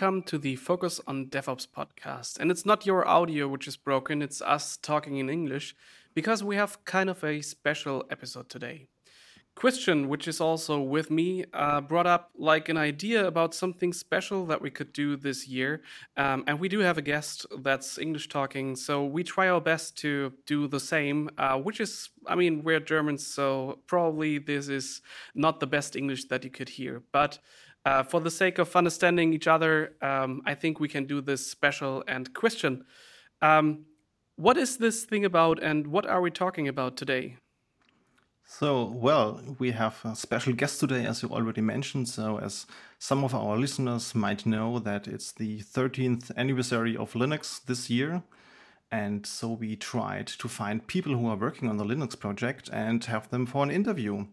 Welcome to the Focus on DevOps podcast. And it's not your audio which is broken, it's us talking in English because we have kind of a special episode today. Christian, which is also with me, uh, brought up like an idea about something special that we could do this year. Um, and we do have a guest that's English talking, so we try our best to do the same, uh, which is, I mean, we're Germans, so probably this is not the best English that you could hear. But uh, for the sake of understanding each other, um, I think we can do this special. And Christian. um, what is this thing about, and what are we talking about today? So, well, we have a special guest today, as you already mentioned. So, as some of our listeners might know, that it's the 13th anniversary of Linux this year. And so we tried to find people who are working on the Linux project and have them for an interview.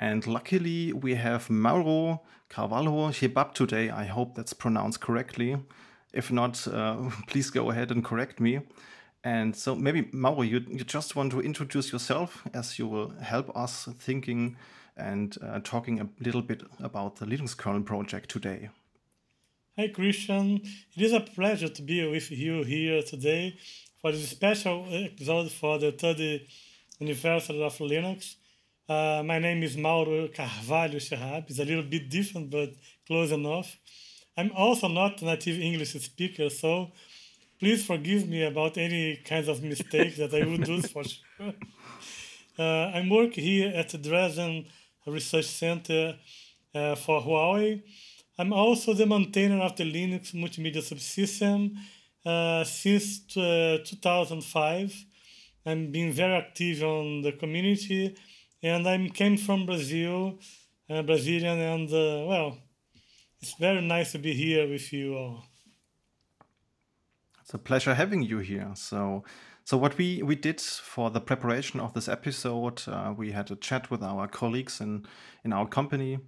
And luckily, we have Mauro Carvalho Shebab today. I hope that's pronounced correctly. If not, uh, please go ahead and correct me. And so maybe Mauro, you, you just want to introduce yourself as you will help us thinking and uh, talking a little bit about the Linux kernel project today. Hi Christian, it is a pleasure to be with you here today for this special episode for the 30th anniversary of Linux. Uh, my name is Mauro Carvalho Chehab. It's a little bit different, but close enough. I'm also not a native English speaker, so please forgive me about any kinds of mistakes that I would do for sure. Uh, I'm working here at the Dresden Research Center uh, for Huawei. I'm also the maintainer of the Linux multimedia subsystem uh, since uh, 2005. I'm being very active on the community, and I came from Brazil, uh, Brazilian, and uh, well, it's very nice to be here with you all. It's a pleasure having you here. So, so what we we did for the preparation of this episode, uh, we had a chat with our colleagues in in our company,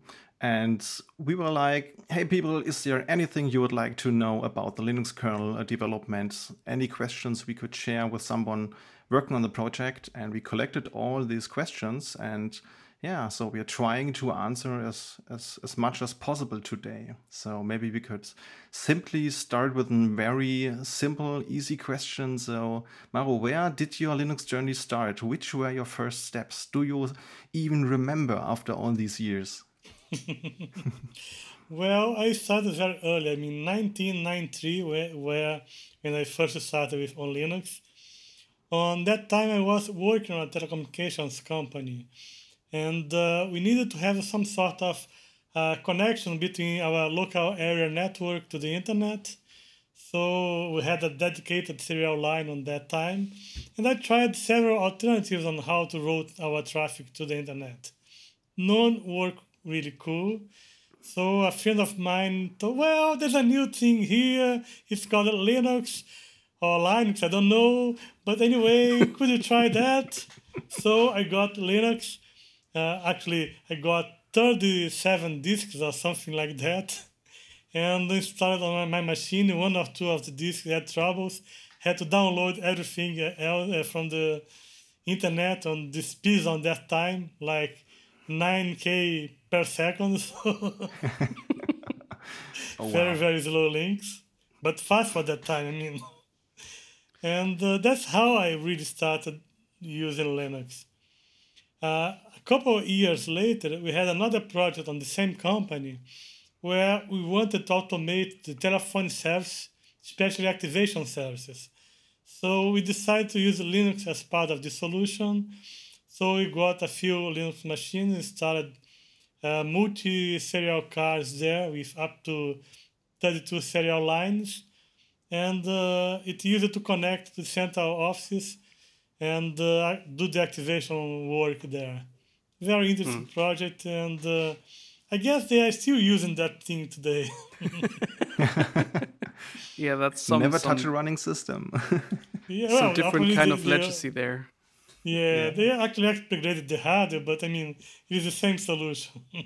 and we were like, "Hey, people, is there anything you would like to know about the Linux kernel uh, development? Any questions we could share with someone working on the project?" And we collected all these questions and yeah, so we are trying to answer as, as, as much as possible today. So maybe we could simply start with a very simple, easy question. So, Mauro, where did your Linux journey start? Which were your first steps? Do you even remember after all these years? well, I started very early. I mean, 1993, where, where when I first started with on Linux. On that time, I was working on a telecommunications company and uh, we needed to have some sort of uh, connection between our local area network to the internet. So we had a dedicated serial line on that time, and I tried several alternatives on how to route our traffic to the internet. None worked really cool. So a friend of mine thought, well, there's a new thing here. It's called Linux or Linux, I don't know. But anyway, could you try that? So I got Linux uh, actually, I got 37 discs or something like that, and installed on my machine. One or two of the discs had troubles. Had to download everything else uh, from the internet on this piece on that time, like 9k per second. oh, wow. Very, very slow links, but fast for that time, I mean. And uh, that's how I really started using Linux. Uh, couple of years later, we had another project on the same company where we wanted to automate the telephone service, especially activation services. So we decided to use Linux as part of the solution. So we got a few Linux machines, installed uh, multi-serial cars there with up to 32 serial lines. And uh, it used to connect to the central offices and uh, do the activation work there very interesting mm. project, and uh, I guess they are still using that thing today. yeah, that's some never some, touch a running system. yeah, some well, different kind of legacy there. Yeah, yeah, they actually upgraded the hardware, but I mean, it is the same solution.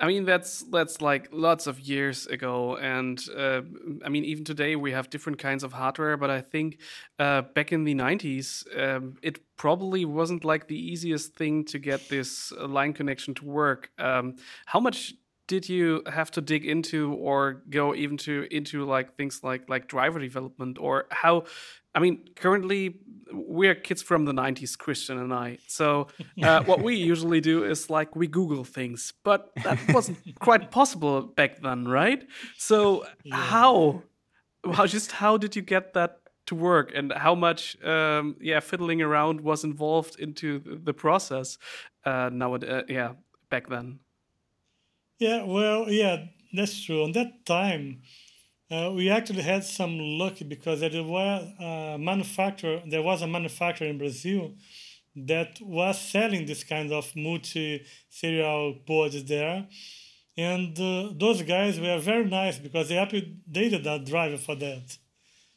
I mean, that's that's like lots of years ago, and uh, I mean, even today we have different kinds of hardware. But I think uh, back in the '90s, um, it probably wasn't like the easiest thing to get this line connection to work. Um, how much did you have to dig into or go even to into like things like like driver development or how I mean, currently we're kids from the 90s, Christian and I. So uh, what we usually do is like we Google things, but that wasn't quite possible back then, right? So yeah. how, how just how did you get that to work, and how much, um, yeah, fiddling around was involved into the process? Uh, now, uh, yeah, back then. Yeah, well, yeah, that's true. On that time, uh, we actually had some luck because there was a manufacturer. There was a manufacturer in Brazil that was selling this kind of multi-serial boards there, and uh, those guys were very nice because they updated that driver for that.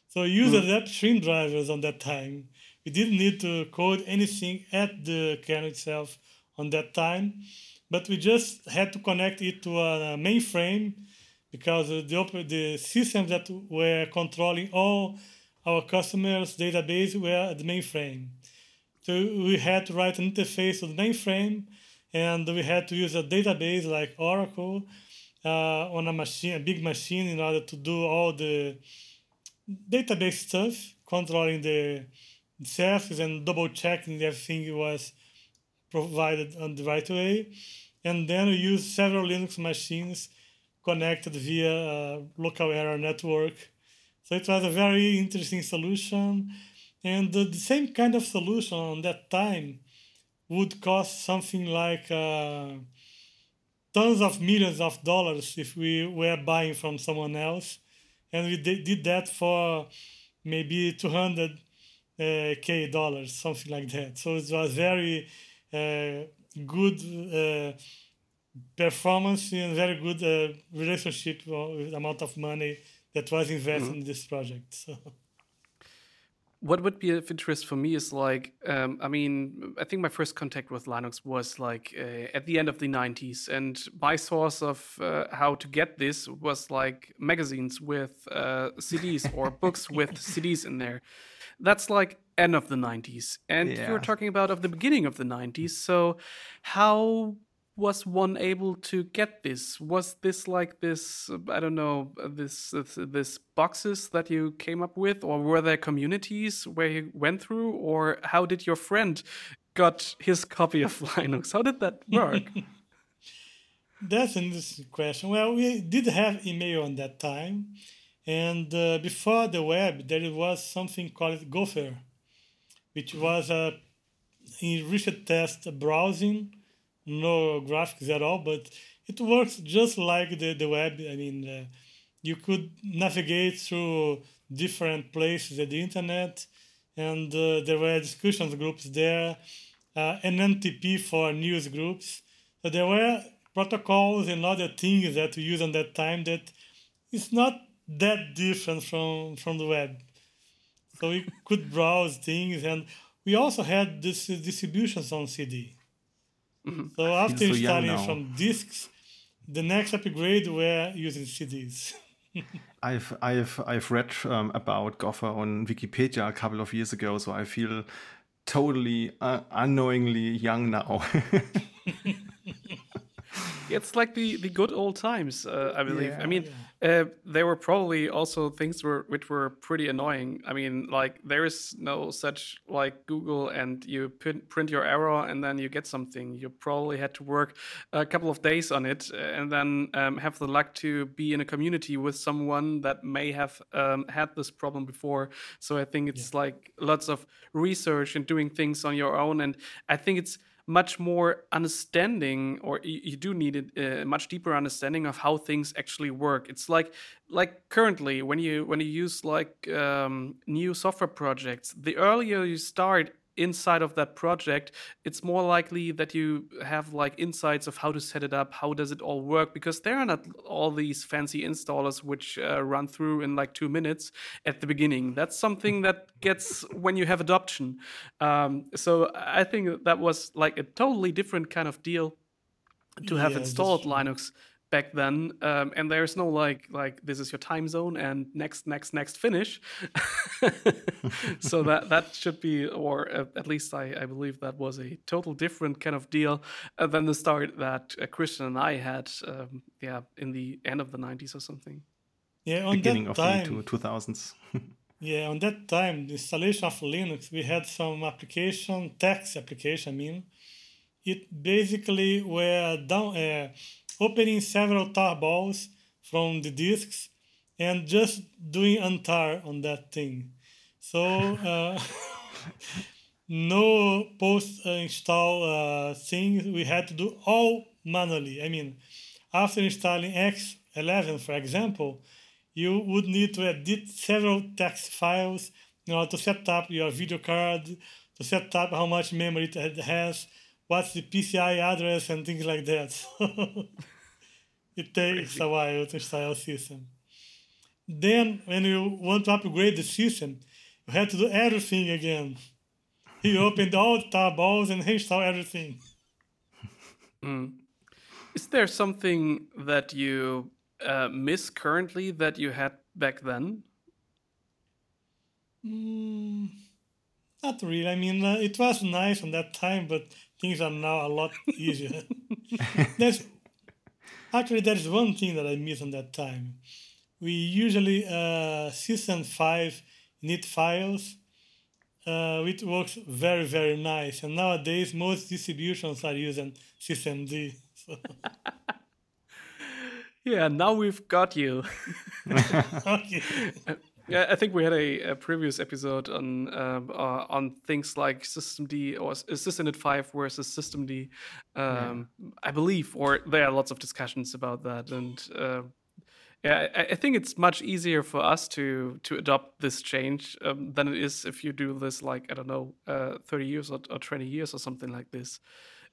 So we used mm. upstream drivers on that time. We didn't need to code anything at the kernel itself on that time, but we just had to connect it to a mainframe because the, the systems that were controlling all our customers' database were at the mainframe. So we had to write an interface to the mainframe, and we had to use a database like Oracle uh, on a machine, a big machine, in order to do all the database stuff, controlling the services and double checking everything was provided on the right way. And then we used several Linux machines connected via a local area network. So it was a very interesting solution. And the, same kind of solution on that time would cost something like uh, tons of millions of dollars if we were buying from someone else. And we did that for maybe 200 uh, K dollars, something like that. So it was very uh, good uh, performance and very good uh, relationship with the amount of money that was invested mm -hmm. in this project. So. What would be of interest for me is like, um, I mean, I think my first contact with Linux was like uh, at the end of the 90s. And my source of uh, how to get this was like magazines with uh, CDs or books with CDs in there. That's like end of the 90s. And yeah. you were talking about of the beginning of the 90s. So, how was one able to get this? Was this like this? I don't know this this, boxes that you came up with, or were there communities where you went through, or how did your friend got his copy of Linux? How did that work? That's an interesting question. Well, we did have email on that time, and uh, before the web, there was something called Gopher, which was a enriched test browsing no graphics at all, but it works just like the, the web. I mean, uh, you could navigate through different places at the internet, and uh, there were discussions groups there, uh, NNTP for news groups. So there were protocols and other things that we used on that time that it's not that different from, from the web. So we could browse things, and we also had this distributions on CD. Mm-hmm. So after so starting from discs, the next upgrade were using CDs. I've I've I've read um, about Gopher on Wikipedia a couple of years ago, so I feel totally uh, unknowingly young now. it's like the the good old times, uh, I believe. Yeah, I mean, yeah. uh, there were probably also things were which were pretty annoying. I mean, like there is no such like Google, and you print, print your error and then you get something. You probably had to work a couple of days on it, uh, and then um, have the luck to be in a community with someone that may have um, had this problem before. So I think it's yeah. like lots of research and doing things on your own, and I think it's much more understanding or you, do need a much deeper understanding of how things actually work. It's like like currently when you when you use like um, new software projects the earlier you start inside of that project it's more likely that you have like insights of how to set it up how does it all work because there are not all these fancy installers which uh, run through in like two minutes at the beginning. That's something that gets when you have adoption. Um, so i think that was like a totally different kind of deal to have yeah, installed linux back then, um, and there's no like like this is your time zone and next next next finish. so that that should be, or uh, at least I, I believe that was a total different kind of deal uh, than the start that uh, Christian and I had, um, yeah, in the end of the '90s or something. Yeah, on beginning that of time, the two thousands. Yeah, on that time, the installation of Linux, we had some application, text application, I mean. It basically were down, uh, opening several tarballs from the disks and just doing untar on that thing. So, uh, no post install uh, things, we had to do all manually. I mean, after installing X11, for example, you would need to edit several text files in order to set up your video card, to set up how much memory it has, what's the PCI address, and things like that. it takes a while to install a system. Then, when you want to upgrade the system, you have to do everything again. You opened all the tarballs and install everything. Mm. Is there something that you uh, miss currently that you had back then? Mm, not really. I mean, uh, it was nice on that time, but things are now a lot easier. there's actually there's one thing that I miss on that time. We usually uh, system five init files, uh, which works very very nice. And nowadays most distributions are using systemd. So. Yeah, now we've got you. okay. Yeah, I think we had a, a previous episode on um, uh, on things like systemd or systemd five versus systemd. Um, yeah. I believe, or there are lots of discussions about that, and uh, yeah, I, I, think it's much easier for us to to adopt this change um, than it is if you do this like I don't know, uh, thirty years or, or, twenty years or something like this.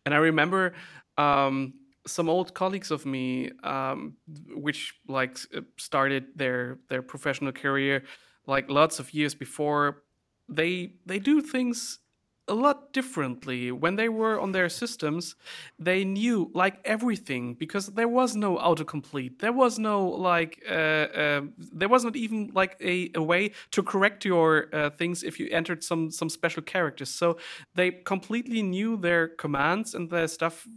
And I remember um, some old colleagues of me, um, which like started their their professional career like lots of years before, they they do things a lot differently. When they were on their systems, they knew like everything because there was no autocomplete. There was no like uh, uh, there was not even like a, a way to correct your uh, things if you entered some some special characters. So they completely knew their commands and their stuff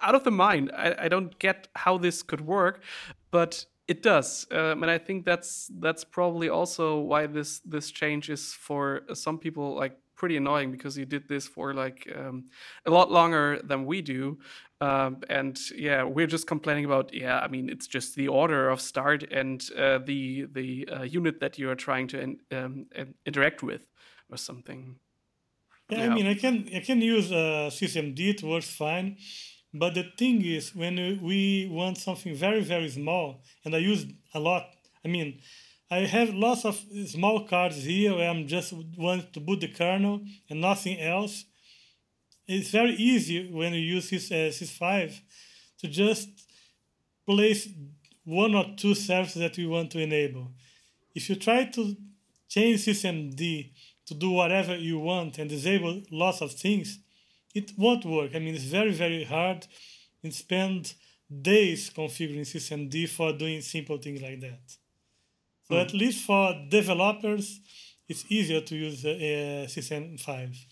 out of the mind. I, I don't get how this could work, but it does, um, and I think that's that's probably also why this this change is for some people like pretty annoying because you did this for like um, a lot longer than we do, um, and yeah, we're just complaining about yeah. I mean, it's just the order of start and uh, the the uh, unit that you are trying to in, um, interact with or something. Yeah, yeah, I mean, I can I can use uh, systemd. It works fine but the thing is, when we want something very, very small, and I use a lot, I mean, I have lots of small cards here where I'm just want to boot the kernel and nothing else. It's very easy when you use this uh, sys5 to just place one or two services that you want to enable. If you try to change systemd to do whatever you want and disable lots of things, it won't work. I mean, it's very, very hard and spend days configuring systemd for doing simple things like that. So mm. at least for developers, it's easier to use uh, System 5.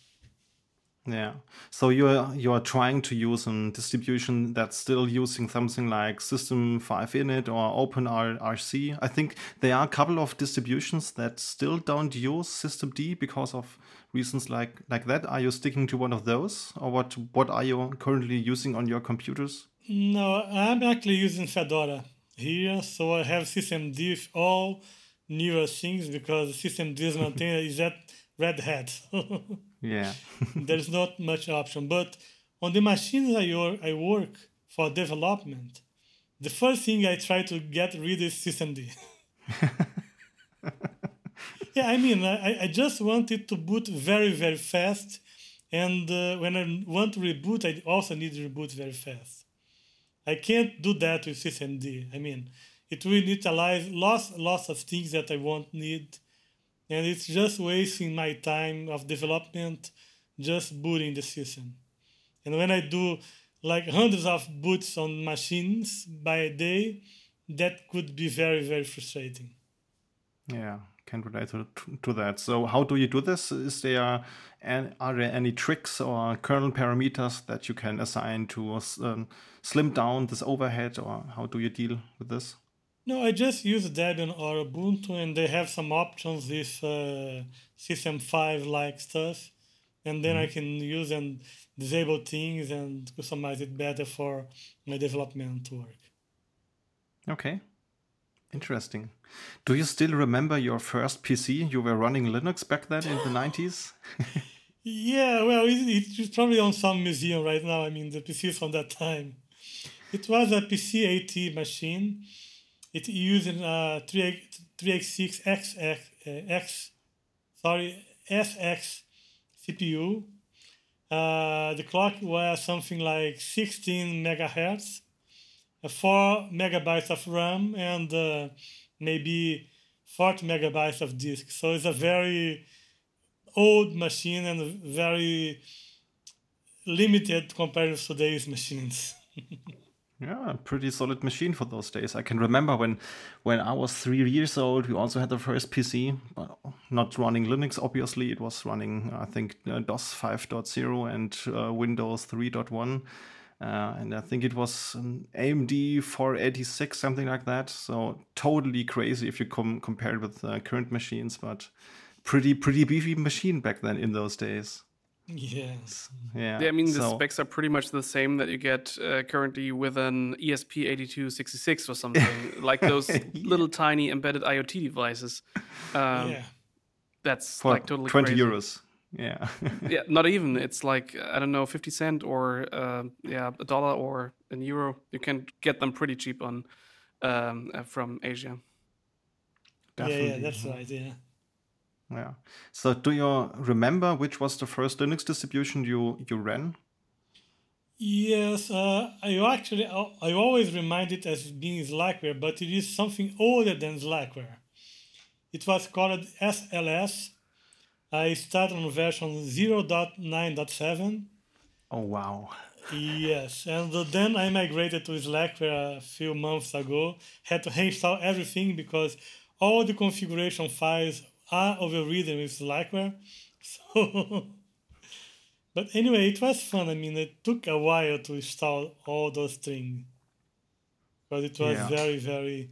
Yeah. So you're you're trying to use a distribution that's still using something like System 5 init or OpenRC. I think there are a couple of distributions that still don't use systemd because of reasons like like that. Are you sticking to one of those, or what what are you currently using on your computers? No, I'm actually using Fedora here, so I have systemd all newer things because systemd maintainer is maintained is at Red Hat. Yeah. There's not much option. But on the machines I, I work for development, the first thing I try to get rid is systemd. yeah, I mean, I, I just want it to boot very, very fast. And uh, when I want to reboot, I also need to reboot very fast. I can't do that with systemd. I mean, it will initialize lots, lots of things that I won't need and it's just wasting my time of development just booting the system. And when I do like hundreds of boots on machines by a day, that could be very, very frustrating. Yeah, can relate to, to that. So, how do you do this? Is there and are there any tricks or kernel parameters that you can assign to um, slim down this overhead, or how do you deal with this? No, I just use Debian or Ubuntu, and they have some options with uh, System 5 like stuff. And then mm. I can use and disable things and customize it better for my development work. Okay. Interesting. Do you still remember your first PC? You were running Linux back then in the 90s? yeah, well, it, it's probably on some museum right now. I mean, the PC from that time. It was a PC AT machine it using uh, 386 X, X, uh, X sorry, SX CPU. Uh, the clock was something like 16 megahertz, uh, 4 megabytes of RAM, and uh, maybe 40 megabytes of disk. So it's a very old machine and very limited compared to today's machines. Yeah, pretty solid machine for those days. I can remember when when I was three years old, we also had the first PC, but not running Linux. Obviously, it was running I think uh, DOS 5.0 and uh, Windows 3.1. Uh, and I think it was an AMD 486, something like that. So totally crazy if you com- compare it with uh, current machines, but pretty pretty beefy machine back then in those days. Yes. Yeah. yeah I mean, the so. specs are pretty much the same that you get uh, currently with an ESP8266 or something, like those yeah. little tiny embedded IoT devices. Um, yeah. That's For like totally 20 crazy. euros. Yeah. yeah, not even. It's like, I don't know, 50 cent or, uh, yeah, a dollar or an euro. You can get them pretty cheap on um, uh, from Asia. Definitely. Yeah, yeah, that's right. Yeah. Yeah. So do you remember which was the first Linux distribution you you ran? Yes, uh, I actually I always remind it as being Slackware, but it is something older than Slackware. It was called SLS. I started on version 0.9.7. Oh wow. Yes, and then I migrated to Slackware a few months ago. Had to reinstall everything because all the configuration files are overridden with Slackware. So, but anyway, it was fun. I mean, it took a while to install all those things because it was yeah. very, very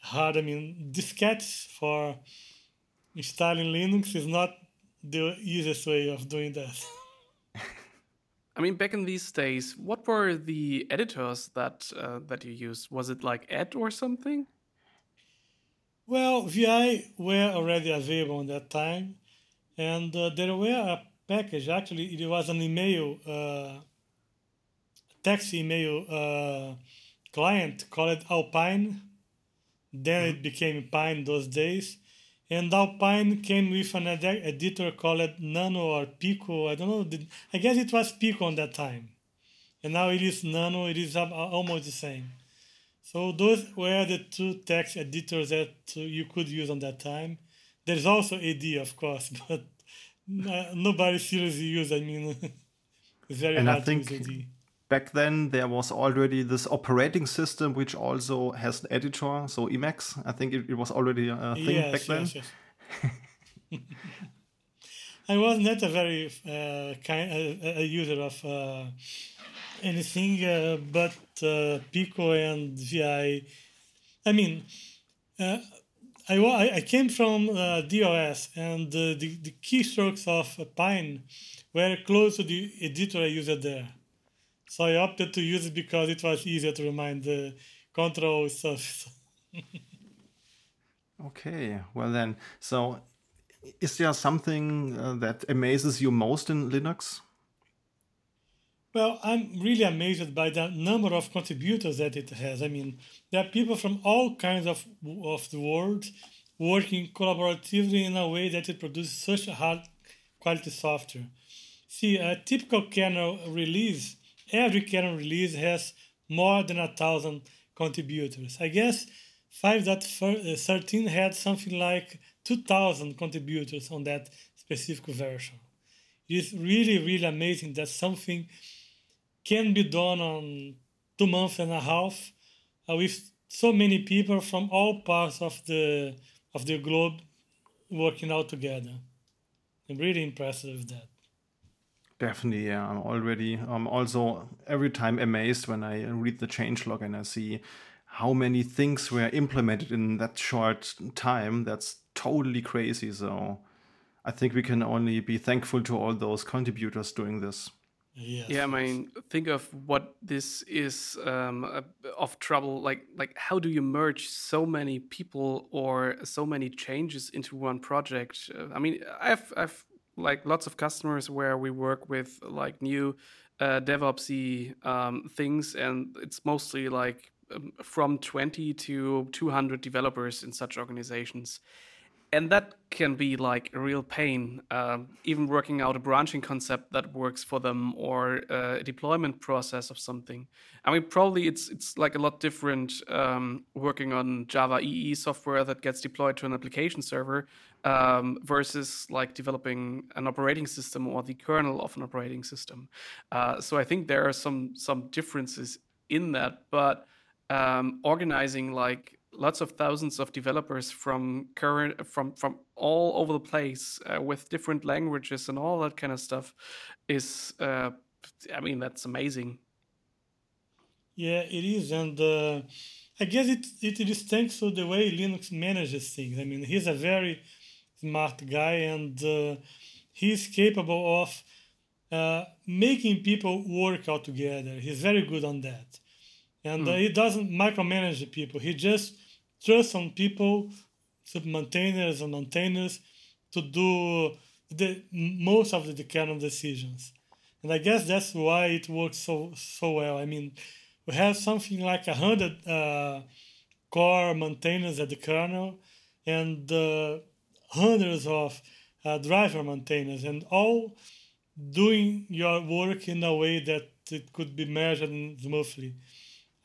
hard. I mean, diskettes for installing Linux is not the easiest way of doing that. I mean, back in these days, what were the editors that uh, that you used? Was it like Ed or something? Well, VI were already available at that time, and uh, there were a package. Actually, it was an email, uh, text email uh, client called Alpine. Then mm-hmm. it became Pine those days, and Alpine came with an ed- editor called Nano or Pico. I don't know. I guess it was Pico on that time, and now it is Nano. It is uh, almost the same. So those were the two text editors that uh, you could use on that time. There's also AD, of course, but uh, nobody seriously used. I mean, it's very and hard I think to use AD. Back then, there was already this operating system which also has an editor, so Emacs. I think it, it was already a thing yes, back then. Yes, yes. I was not a very uh, kind a, a user of uh, anything uh, but uh, Pico and VI. I mean, uh, I, I came from uh, DOS, and the, the keystrokes of Pine were close to the editor I used there. So I opted to use it because it was easier to remind the control stuff. okay, well then, so is there something uh, that amazes you most in Linux? Well, I'm really amazed by the number of contributors that it has. I mean, there are people from all kinds of, of the world working collaboratively in a way that it produces such a high quality software. See, a typical kernel release, every kernel release has more than a thousand contributors. I guess 5.13 had something like 2,000 contributors on that specific version. It is really, really amazing that something can be done on two months and a half uh, with so many people from all parts of the of the globe working out together. I'm really impressed with that. Definitely, yeah. I'm already I'm also every time amazed when I read the changelog and I see how many things were implemented in that short time. That's totally crazy. So I think we can only be thankful to all those contributors doing this. Yes, yeah, I mean, think of what this is um, of trouble. Like, like how do you merge so many people or so many changes into one project? Uh, I mean, I've I've like lots of customers where we work with like new uh, DevOpsy um, things, and it's mostly like um, from 20 to 200 developers in such organizations and that can be like a real pain um, even working out a branching concept that works for them or uh, a deployment process of something. I mean probably it's it's like a lot different um, working on java ee software that gets deployed to an application server um, versus like developing an operating system or the kernel of an operating system. Uh, so i think there are some some differences in that but um, organizing like lots of thousands of developers from current from from all over the place uh, with different languages and all that kind of stuff is uh, i mean that's amazing. Yeah it is and uh, i guess it, it is thanks to the way Linus manages things. I mean he's a very smart guy and uh, he's capable of uh, making people work out together. He's very good on that and mm. uh, he doesn't micromanage the people. He just trusts on people, sub maintainers and maintainers, to do the most of the, the kernel decisions. And I guess that's why it works so so well. I mean, we have something like a hundred uh, core maintainers at the kernel, and uh, hundreds of uh, driver maintainers, and all doing your work in a way that it could be measured smoothly.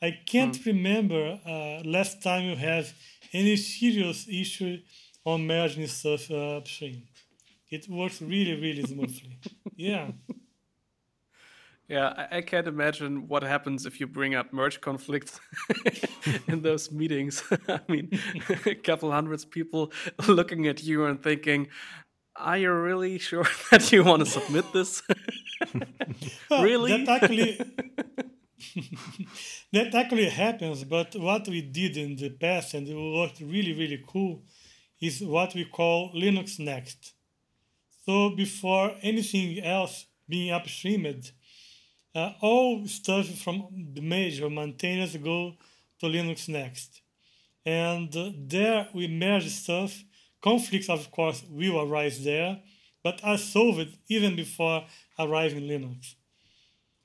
I can't mm. remember uh, last time you have any serious issue on merging stuff uh, upstream. It works really, really smoothly. yeah. Yeah, I, I, can't imagine what happens if you bring up merge conflicts in those meetings. I mean, a couple hundreds people looking at you and thinking, "Are you really sure that you want to submit this?" really? That actually, that actually happens, but what we did in the past and worked really, really cool is what we call Linux Next. So before anything else being upstreamed, uh, all stuff from the major maintainers go to Linux Next. And uh, there we merge stuff. Conflicts, of course, will arise there, but are solved even before arriving Linux.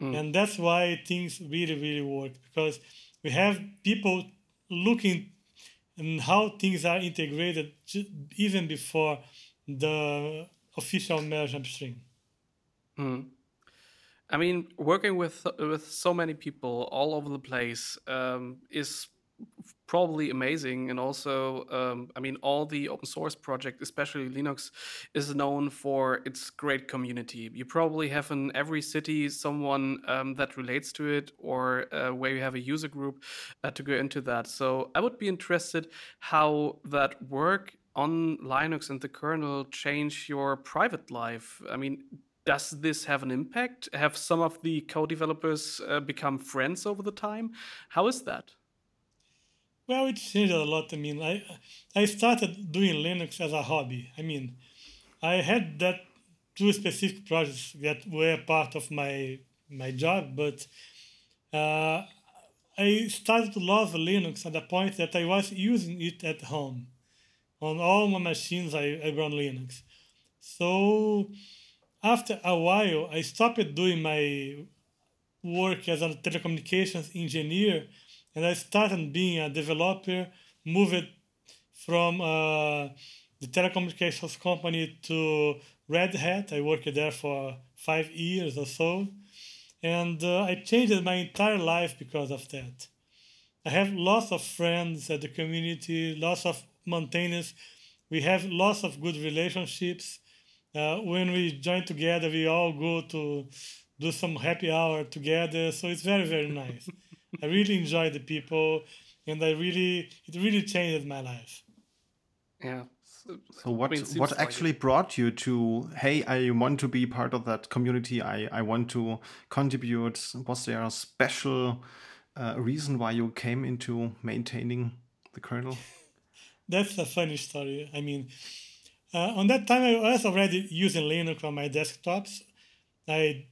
Mm. And that's why things really, really work because we have people looking and how things are integrated even before the official merge upstream. Mm. I mean, working with with so many people all over the place um, is probably amazing. And also um, i mean all the open source project especially linux is known for its great community. You probably have in every city someone um, that relates to it or uh, where you have a user group uh, to go into that. So i would be interested how that work on linux and the kernel change your private life. I mean does this have an impact? Have some of the co-developers uh, become friends over the time? How is that well, it changed a lot. I mean, I I started doing Linux as a hobby. I mean, I had that two specific projects that were part of my my job, but uh, I started to love Linux at the point that I was using it at home. On all my machines, I, I run Linux. So after a while, I stopped doing my work as a telecommunications engineer and I started being a developer, moved from uh, the telecommunications company to Red Hat. I worked there for five years or so, and uh, I changed my entire life because of that. I have lots of friends at the community, lots of maintainers. We have lots of good relationships. Uh, when we join together, we all go to do some happy hour together. So it's very very nice. I really enjoyed the people, and I really it really changed my life. Yeah. So what I mean, it seems what like actually brought you to hey I want to be part of that community I I want to contribute was there a special uh, reason why you came into maintaining the kernel That's a funny story. I mean, uh, on that time I was already using Linux on my desktops. I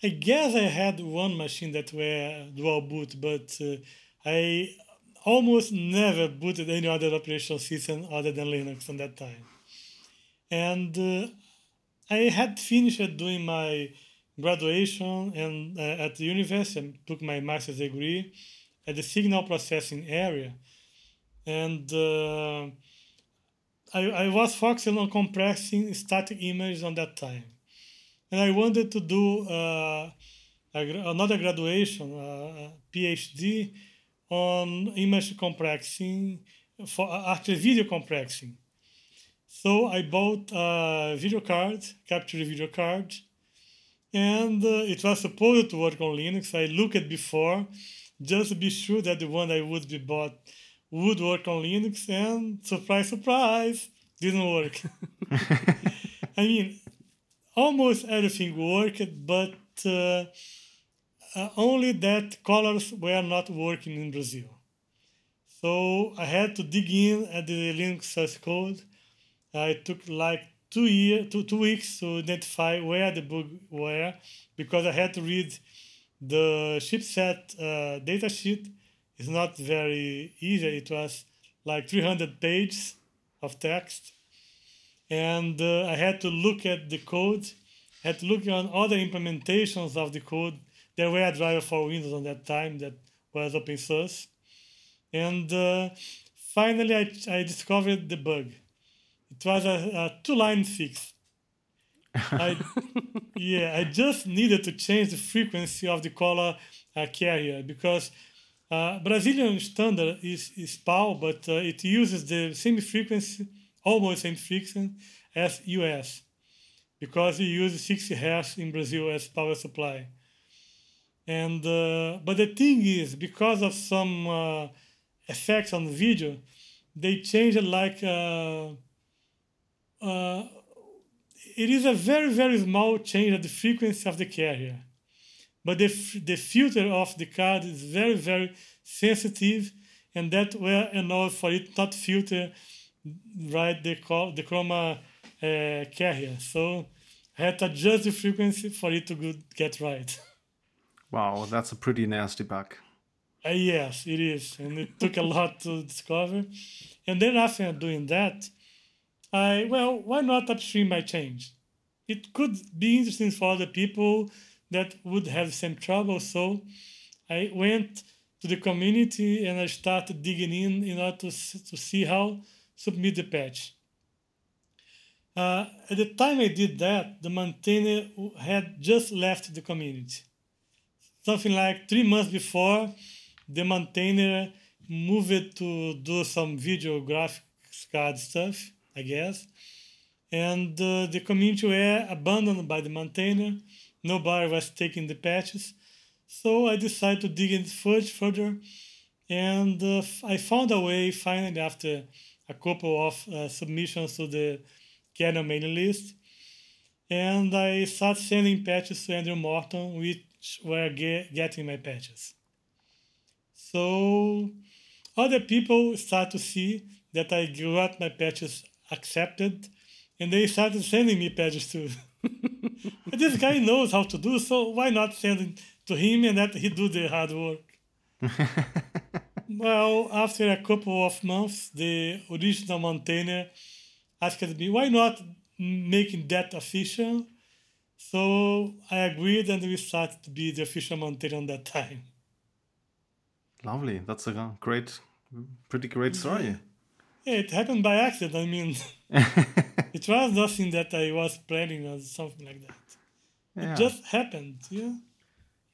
I guess I had one machine that were dual boot, but uh, I almost never booted any other operating system other than Linux on that time. And uh, I had finished doing my graduation and uh, at the university and took my master's degree at the signal processing area. And uh, I, I was focusing on compressing static images on that time. And I wanted to do uh, a, another graduation, uh, a PhD, on image compressing, for actually video compressing. So I bought a video card, capture video card, and uh, it was supposed to work on Linux. I looked at before just to be sure that the one I would be bought would work on Linux, and surprise, surprise, didn't work. I mean, almost everything worked, but uh, uh, only that colors were not working in Brazil. So I had to dig in at the Linux source code. I took like two year, two, two weeks to identify where the bug were because I had to read the chipset uh, data sheet. It's not very easy. It was like 300 pages of text. And uh, I had to look at the code, had to look on other implementations of the code. There were a driver for Windows on that time that was open source. And uh, finally, I, I discovered the bug. It was a, a two-line fix. I, yeah, I just needed to change the frequency of the color uh, carrier because uh, Brazilian standard is, is PAL, but uh, it uses the same frequency, almost same frequency as US because we use 60 hertz in Brazil as power supply. And uh, but the thing is, because of some uh, effects on the video, they changed like uh, uh, it is a very very small change of the frequency of the carrier, but the the filter of the card is very very sensitive, and that were enough for it not filter right the the chroma uh, carrier. So I had to adjust the frequency for it to get right. wow that's a pretty nasty bug Uh, yes, it is, and it took a lot to discover. And then after doing that, I well, why not upstream my change? It could be interesting for other people that would have the same trouble. So I went to the community and I started digging in in order to, to see how submit the patch. Uh, at the time I did that, the maintainer had just left the community something like three months before, the maintainer moved to do some video graphics card stuff, I guess. And uh, the community were abandoned by the maintainer. Nobody was taking the patches. So I decided to dig in further, and uh, I found a way finally after a couple of uh, submissions to the kernel mailing list. And I started sending patches to Andrew Morton, which were ge- getting my patches. So other people start to see that I got my patches accepted, and they started sending me patches too. This guy knows how to do, so why not send it to him and let he do the hard work? well, after a couple of months, the original maintainer asked me, why not making that official? So I agreed and we started to be the official maintainer on that time. lovely that's a great pretty great story Yeah, it happened by accident. I mean, it was nothing that I was planning or something like that. yeah It just happened, yeah.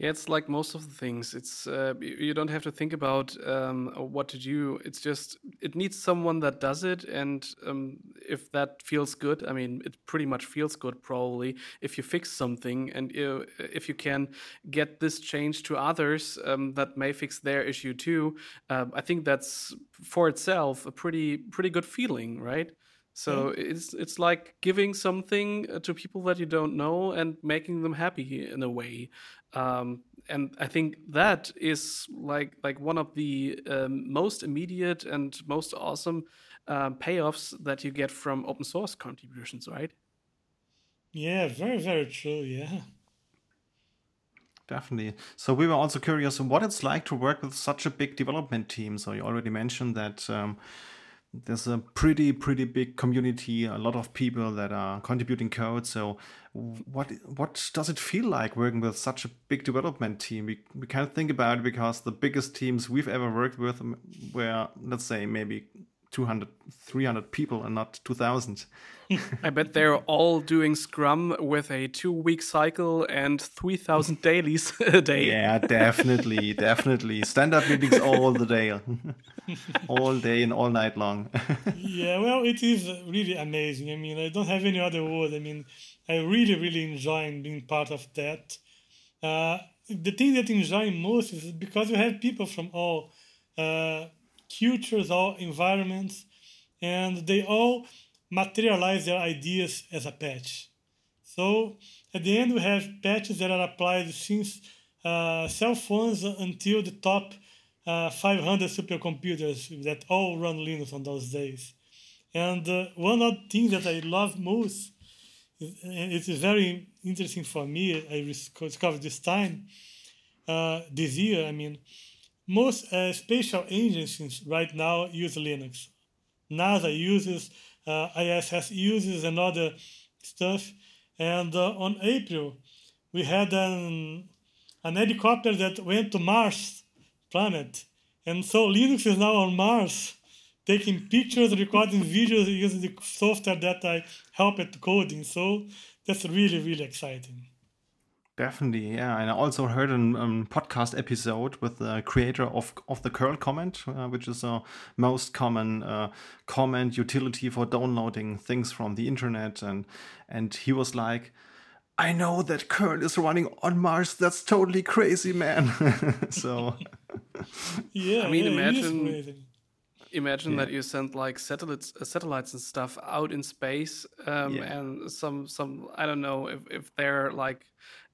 Yeah, it's like most of the things. It's uh, you don't have to think about um, what to do. It's just it needs someone that does it, and um, if that feels good, I mean, it pretty much feels good probably if you fix something, and you, if you can get this change to others um, that may fix their issue too. Uh, I think that's for itself a pretty pretty good feeling, right? So yeah. it's it's like giving something uh, to people that you don't know and making them happy in a way. Um, and I think that is like like one of the um, most immediate and most awesome um, payoffs that you get from open source contributions, right? Yeah, very very true. Yeah. Definitely. So we were also curious what it's like to work with such a big development team. So you already mentioned that um, there's a pretty pretty big community a lot of people that are contributing code. So what what does it feel like working with such a big development team? We, we can't think about it because the biggest teams we've ever worked with were let's say maybe 200 300 people and not 2000 I bet they're all doing Scrum with a two week cycle and 3,000 dailies a day. Yeah, definitely. definitely. Stand up meetings all the day, all day and all night long. yeah, well, it is really amazing. I mean, I don't have any other word. I mean, I really, really enjoy being part of that. Uh, the thing that I enjoy most is because you have people from all uh, cultures, all environments, and they all materialize their ideas as a patch. So at the end, we have patches that are applied since uh, cell phones until the top uh, 500 supercomputers that all run Linux on those days. And uh, one of the things that I love most, is, it is very interesting for me, I discovered this time, uh, this year, I mean, most uh, spatial agencies right now use Linux. NASA uses ISS uses and other stuff. And uh, on April, we had an, an helicopter that went to Mars planet. And so Linux is now on Mars, taking pictures, recording videos using the software that I helped coding. So that's really, really exciting. Definitely, yeah. And I also heard a um, podcast episode with the creator of of the curl comment, uh, which is a most common uh, comment utility for downloading things from the internet, and and he was like. I know that curl is running on Mars. That's totally crazy, man. so, yeah, I mean, yeah, imagine imagine yeah. that you send like satellites uh, satellites and stuff out in space um, yeah. and some some i don't know if, if they're like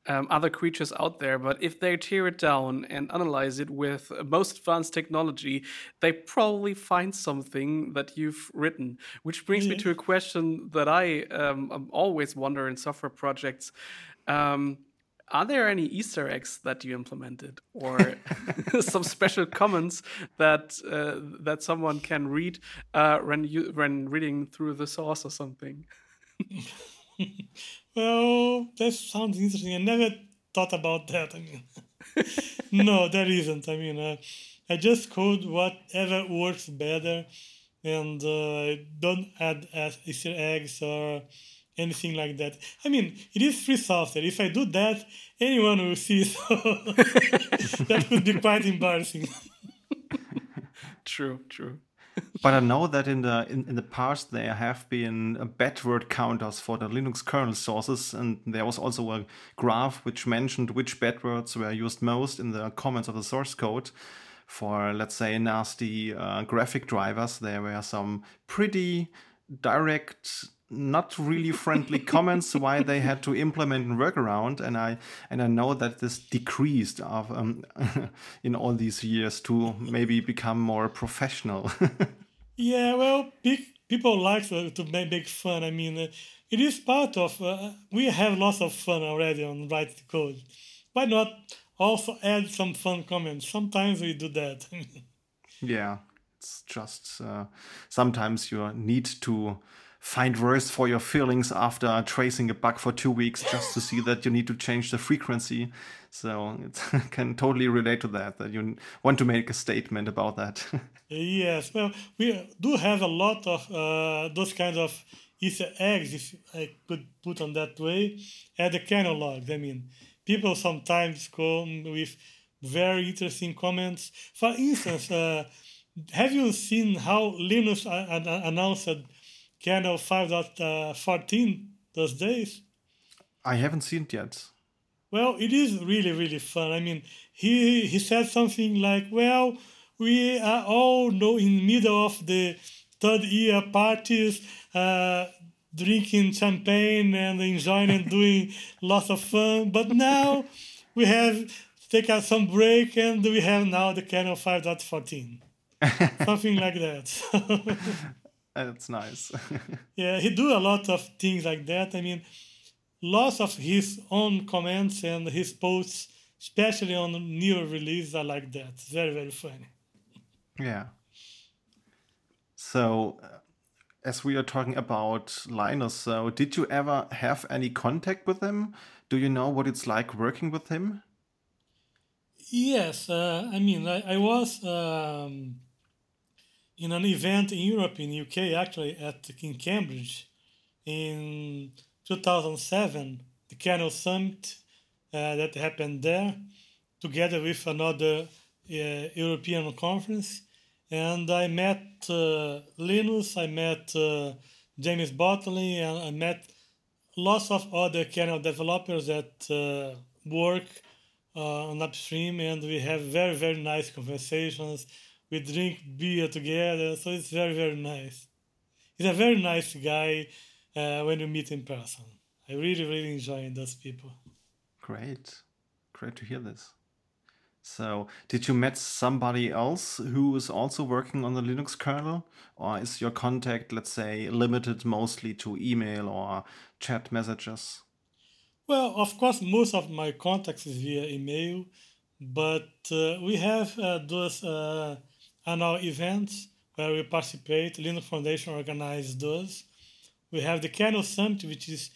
um, other creatures out there, but if they tear it down and analyze it with most advanced technology, they probably find something that you've written. Which brings me to a question that I um, always wonder in software projects. Um, are there any Easter eggs that you implemented, or some special comments that uh, that someone can read uh, when you when reading through the source or something? well, that sounds interesting. I never thought about that. I mean, no, there isn't. I mean, uh, I just code whatever works better, and uh, don't add Easter eggs or anything like that. I mean, it is free software. If I do that, anyone will see. So that could be quite embarrassing. true, true but I know that in the in, in the past there have been uh, bad word counters for the Linux kernel sources, and there was also a graph which mentioned which bad words were used most in the comments of the source code. For let's say nasty uh, graphic drivers, there were some pretty direct not really friendly comments why they had to implement a workaround and i and i know that this decreased of, um, in all these years to maybe become more professional. Yeah well people like to, to make fun. I mean uh, it is part of uh, we have lots of fun already on writing code. Why not also add some fun comments? Sometimes we do that. Yeah it's just uh, sometimes you need to find words for your feelings after tracing a bug for two weeks just to see that you need to change the frequency. So it can totally relate to that, that you want to make a statement about that. yes, well, we do have a lot of uh, those kinds of Easter eggs, if I could put on that way, at the kernel logs. I mean, people sometimes come with very interesting comments. For instance, uh, have you seen how Linus announced kernel 5.14 those days? I haven't seen it yet. Well, it is really, really fun. I mean, he he said something like, "Well, we are all know in middle of the third year parties, uh, drinking champagne and enjoying and doing lots of fun, but now we have taken some break and we have now the kernel 5.14." something like that. That's nice. yeah, he do a lot of things like that. I mean, lots of his own comments and his posts, especially on new release, are like that. It's very very funny. Yeah. So, uh, as we are talking about Linus, so did you ever have any contact with him? Do you know what it's like working with him? Yes, uh, I mean, I, I was um, in an event in Europe, in UK, actually at in Cambridge, in 2007, the Kernel Summit uh, that happened there, together with another uh, European conference, and I met uh, Linus, I met uh, James Bottomley, and I met lots of other kernel developers that uh, work uh, on upstream, and we have very very nice conversations we drink beer together, so it's very, very nice. He's a very nice guy uh, when you meet in person. I really, really enjoy those people. Great. Great to hear this. So, did you met somebody else who is also working on the Linux kernel? Or is your contact, let's say, limited mostly to email or chat messages? Well, of course, most of my contacts is via email, but uh, we have uh, those uh, annual events where we participate. Linux Foundation organizes those. We have the Kernel Summit, which is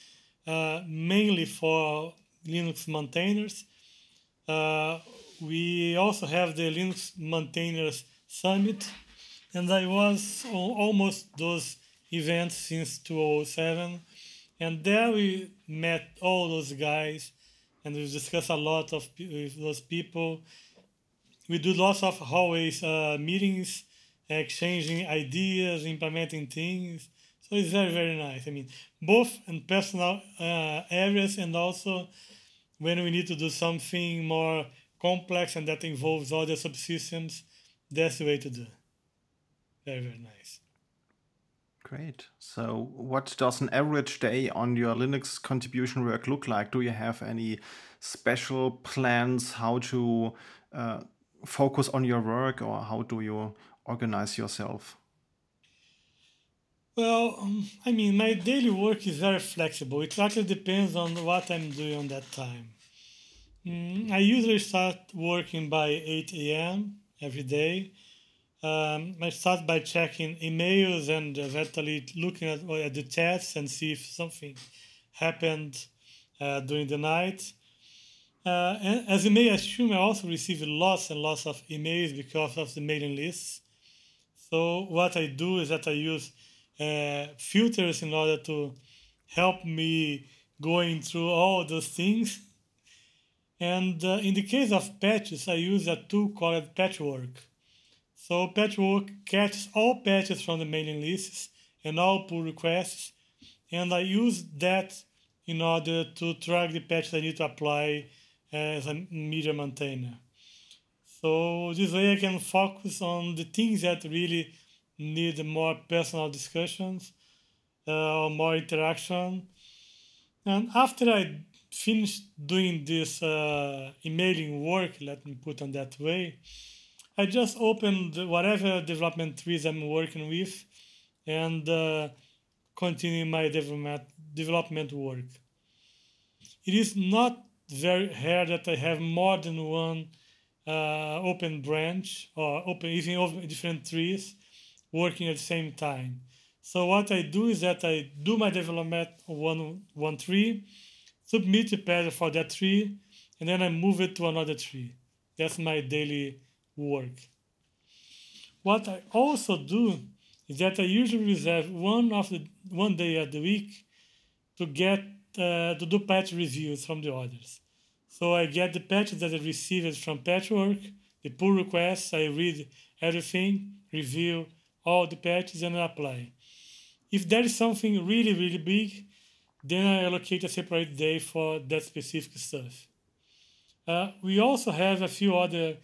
uh, mainly for Linux maintainers. Uh, we also have the Linux Maintainers Summit, and I was on almost those events since 2007. And there we met all those guys, and we discussed a lot of with those people we do lots of hallways uh, meetings, exchanging ideas, implementing things. So it's very, very nice. I mean, both in personal uh, areas and also when we need to do something more complex and that involves other subsystems, that's the way to do. Very, very nice. Great. So, what does an average day on your Linux contribution work look like? Do you have any special plans how to uh, focus on your work or how do you organize yourself? Well, um, I mean, my daily work is very flexible. It actually depends on what I'm doing on that time. Mm, I usually start working by 8 a.m. every day. Um, I start by checking emails and eventually looking at, at the chats and see if something happened uh, during the night. Uh, as you may assume, I also receive lots and lots of emails because of the mailing lists. So what I do is that I use uh, filters in order to help me going through all those things. And uh, in the case of patches, I use a tool called Patchwork. So Patchwork catches all patches from the mailing lists and all pull requests, and I use that in order to track the patches I need to apply as a media maintainer. So this way I can focus on the things that really need more personal discussions uh, or more interaction. And after I finish doing this uh, emailing work, let me put on that way, I just opened whatever development trees I'm working with and uh, continue my development, development work. It is not very rare that I have more than one uh, open branch or open even open different trees working at the same time. So what I do is that I do my development on one, one tree, submit the pattern for that tree, and then I move it to another tree. That's my daily work. What I also do is that I usually reserve one of the one day of the week to get uh, to do patch reviews from the others. So I get the patches that I received from Patchwork, the pull requests, I read everything, review all the patches, and apply. If there is something really, really big, then I allocate a separate day for that specific stuff. Uh, we also have a few other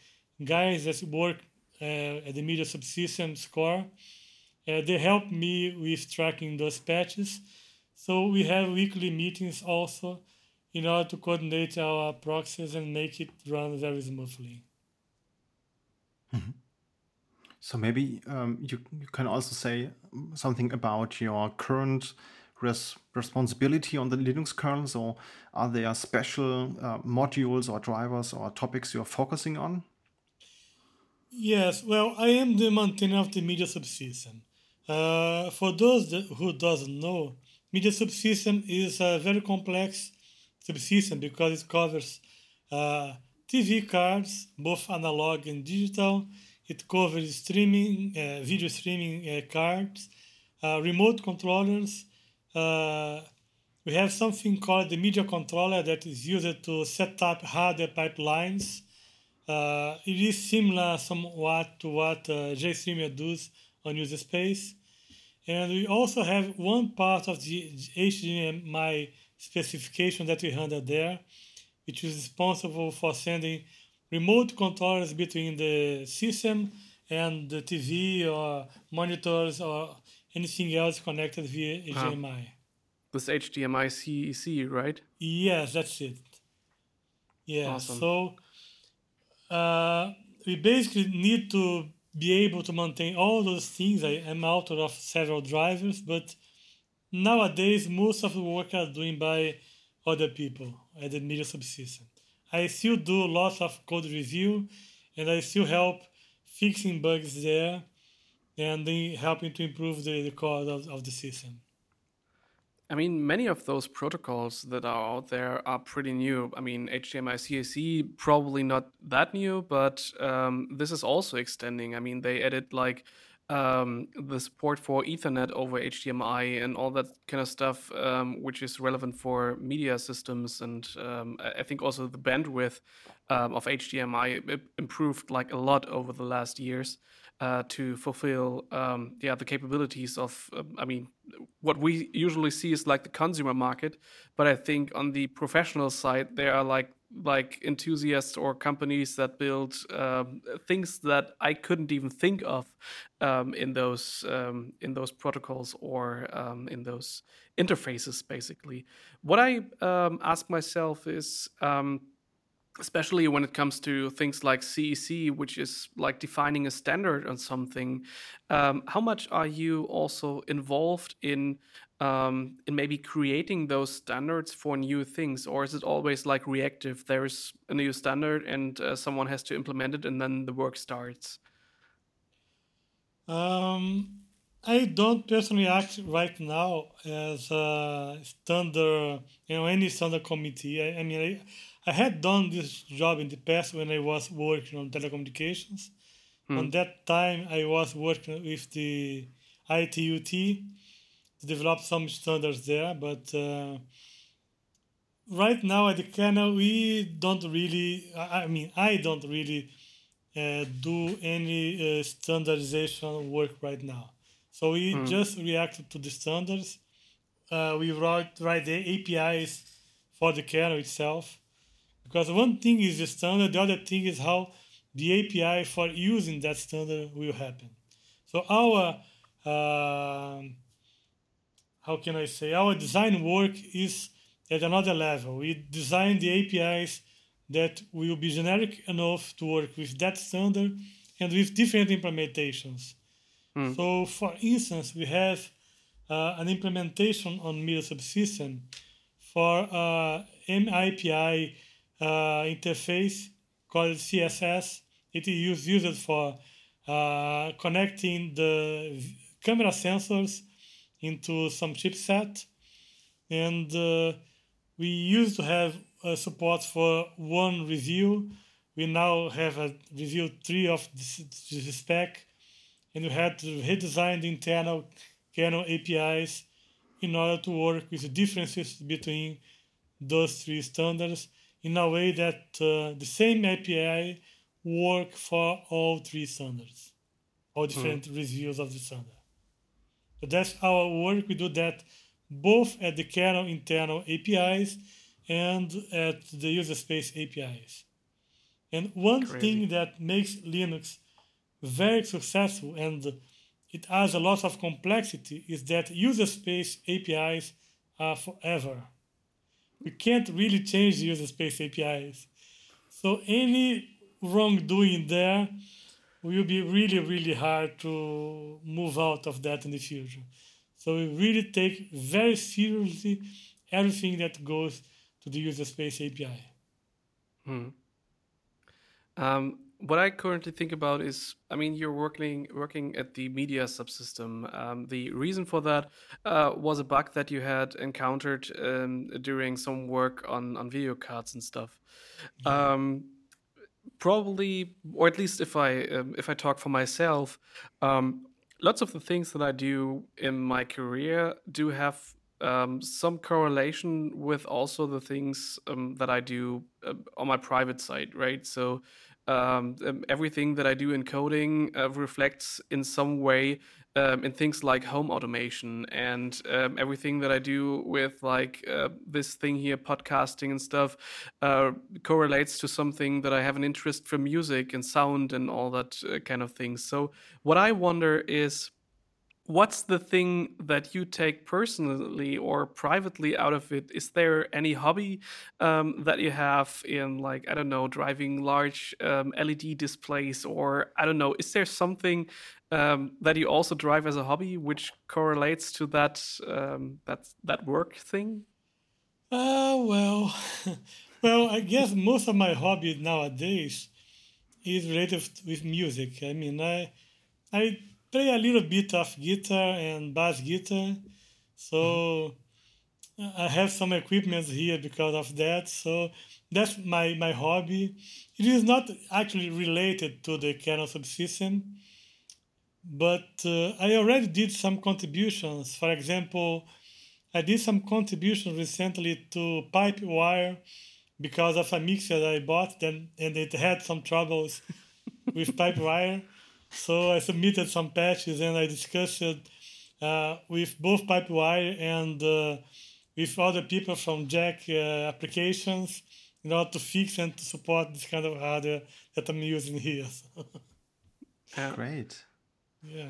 guys that work uh, at the media subsystems core. Uh, they help me with tracking those patches. So we have weekly meetings also in order to coordinate our proxies and make it run very smoothly. Mm-hmm. So maybe um, you, you can also say something about your current res responsibility on the Linux kernel. So are there special uh, modules or drivers or topics you're focusing on? Yes, well, I am the maintainer of the media subsystem. Uh, for those that, who doesn't know, media subsystem is a very complex subsystem because it covers uh, TV cards, both analog and digital. It covers streaming, uh, video streaming uh, cards, uh, remote controllers. Uh, we have something called the media controller that is used to set up hardware pipelines uh, it is similar somewhat to what uh, GStreamer does on user space. And we also have one part of the HDMI specification that we handle there, which is responsible for sending remote controllers between the system and the TV or monitors or anything else connected via HDMI. This HDMI CEC, right? Yes, that's it. Yeah. Awesome. So uh, we basically need to be able to maintain all those things. I am author of several drivers, but nowadays most of the work are doing by other people at the media subsystem. I still do lots of code review, and I still help fixing bugs there, and helping to improve the, the code of, of the system. I mean, many of those protocols that are out there are pretty new. I mean, HDMI CEC probably not that new, but um, this is also extending. I mean, they added like um, the support for Ethernet over HDMI and all that kind of stuff, um, which is relevant for media systems. And um, I think also the bandwidth um, of HDMI improved like a lot over the last years uh, to fulfill um, yeah the capabilities of uh, I mean what we usually see is like the consumer market, but I think on the professional side there are like like enthusiasts or companies that build um, things that I couldn't even think of um, in those um, in those protocols or um, in those interfaces. Basically, what I um, ask myself is um, especially when it comes to things like CEC, which is like defining a standard on something. Um, how much are you also involved in um, in maybe creating those standards for new things, or is it always like reactive? There is a new standard, and uh, someone has to implement it, and then the work starts. Um, I don't personally act right now as a standard, you know, any standard committee. I, I mean, I, I had done this job in the past when I was working on telecommunications. Hmm. On that time, I was working with the ITUT to develop some standards there. But uh, right now at the kernel, we don't really, I mean, I don't really uh, do any uh, standardization work right now. So we hmm. just react to the standards. Uh, we write, write the APIs for the kernel itself because one thing is the standard, the other thing is how the API for using that standard will happen. So our, uh, how can I say, our design work is at another level. We design the APIs that will be generic enough to work with that standard and with different implementations. Mm. So, for instance, we have uh, an implementation on Media Subsystem for uh, MIPI uh, interface called CSI. It is used for uh, connecting the camera sensors into some chipset. And uh, we used to have support for one review. We now have a review three of this, this spec, and we had to redesign the internal kernel APIs in order to work with the differences between those three standards in a way that uh, the same API work for all three standards, all different mm. reviews of the standard. So that's our work. We do that both at the kernel internal APIs and at the user space APIs. And one Crazy. thing that makes Linux very successful and it has a lot of complexity is that user space APIs are forever. We can't really change the user space APIs. So any wrongdoing there will be really, really hard to move out of that in the future. So we really take very seriously everything that goes to the user space API. Hmm. Um, what I currently think about is, I mean, you're working working at the media subsystem. Um, the reason for that uh, was a bug that you had encountered um, during some work on on video cards and stuff. Yeah. Um, probably, or at least if I um, if I talk for myself, um, lots of the things that I do in my career do have um, some correlation with also the things um, that I do uh, on my private side, right? So um, um, everything that I do in coding uh, reflects in some way um, in things like home automation and um, everything that I do with like uh, this thing here, podcasting and stuff, uh, correlates to something that I have an interest for music and sound and all that uh, kind of thing. So what I wonder is what's the thing that you take personally or privately out of it? Is there any hobby um, that you have in like i don't know driving large um, led displays or i don't know is there something um, that you also drive as a hobby which correlates to that um, that that work thing? Uh, well well i guess most of my hobby nowadays is related with music. I mean i i play a little bit of guitar and bass guitar. So I have some equipment here because of that. So that's my, my hobby. It is not actually related to the kernel subsystem, but uh, I already did some contributions. For example, I did some contributions recently to Pipewire because of a mixer that I bought then and it had some troubles with Pipewire. So I submitted some patches and I discussed uh, with both Pipewire and uh, with other people from Jack uh, applications in order to fix and to support this kind of hardware that I'm using here. yeah. Great. Yeah.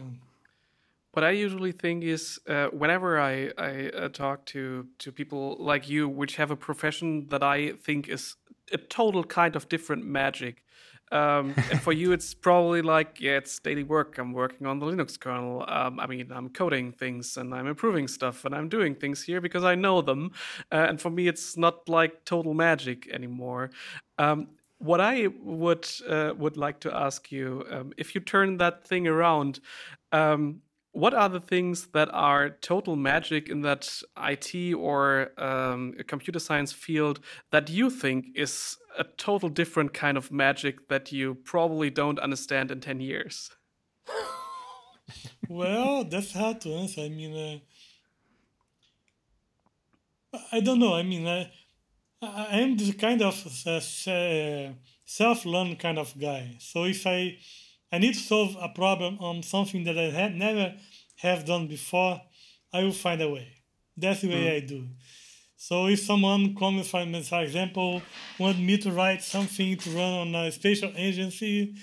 What I usually think is uh, whenever I, I uh, talk to, to people like you, which have a profession that I think is a total kind of different magic, um, and for you, it's probably like, yeah, it's daily work. I'm working on the Linux kernel. Um, I mean, I'm coding things and I'm improving stuff and I'm doing things here because I know them. Uh, and for me, it's not like total magic anymore. Um, what I would uh, would like to ask you, um, if you turn that thing around, um, what are the things that are total magic in that IT or um, computer science field that you think is a total different kind of magic that you probably don't understand in 10 years? well, that's hard to answer. I mean, uh, I don't know. I mean, I, I am this kind of uh, self-learn kind of guy. So if I I need to solve a problem on something that I had never have done before, I will find a way. That's the way mm. I do. So if someone comes for example, want me to write something to run on a spatial agency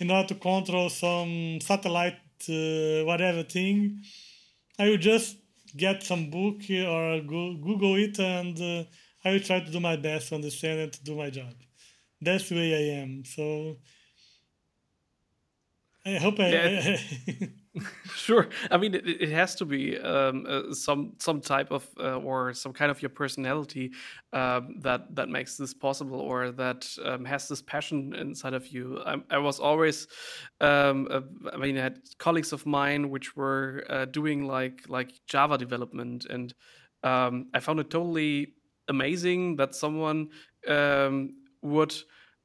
in order to control some satellite uh, whatever thing, I will just get some book or go, Google it and uh, I will try to do my best to understand and to do my job. That's the way I am. So I hope I. Yeah. sure. I mean, it, it has to be um, uh, some some type of uh, or some kind of your personality um, that that makes this possible, or that um, has this passion inside of you. I, I was always, um, uh, I mean, I had colleagues of mine which were uh, doing like like Java development, and um, I found it totally amazing that someone um, would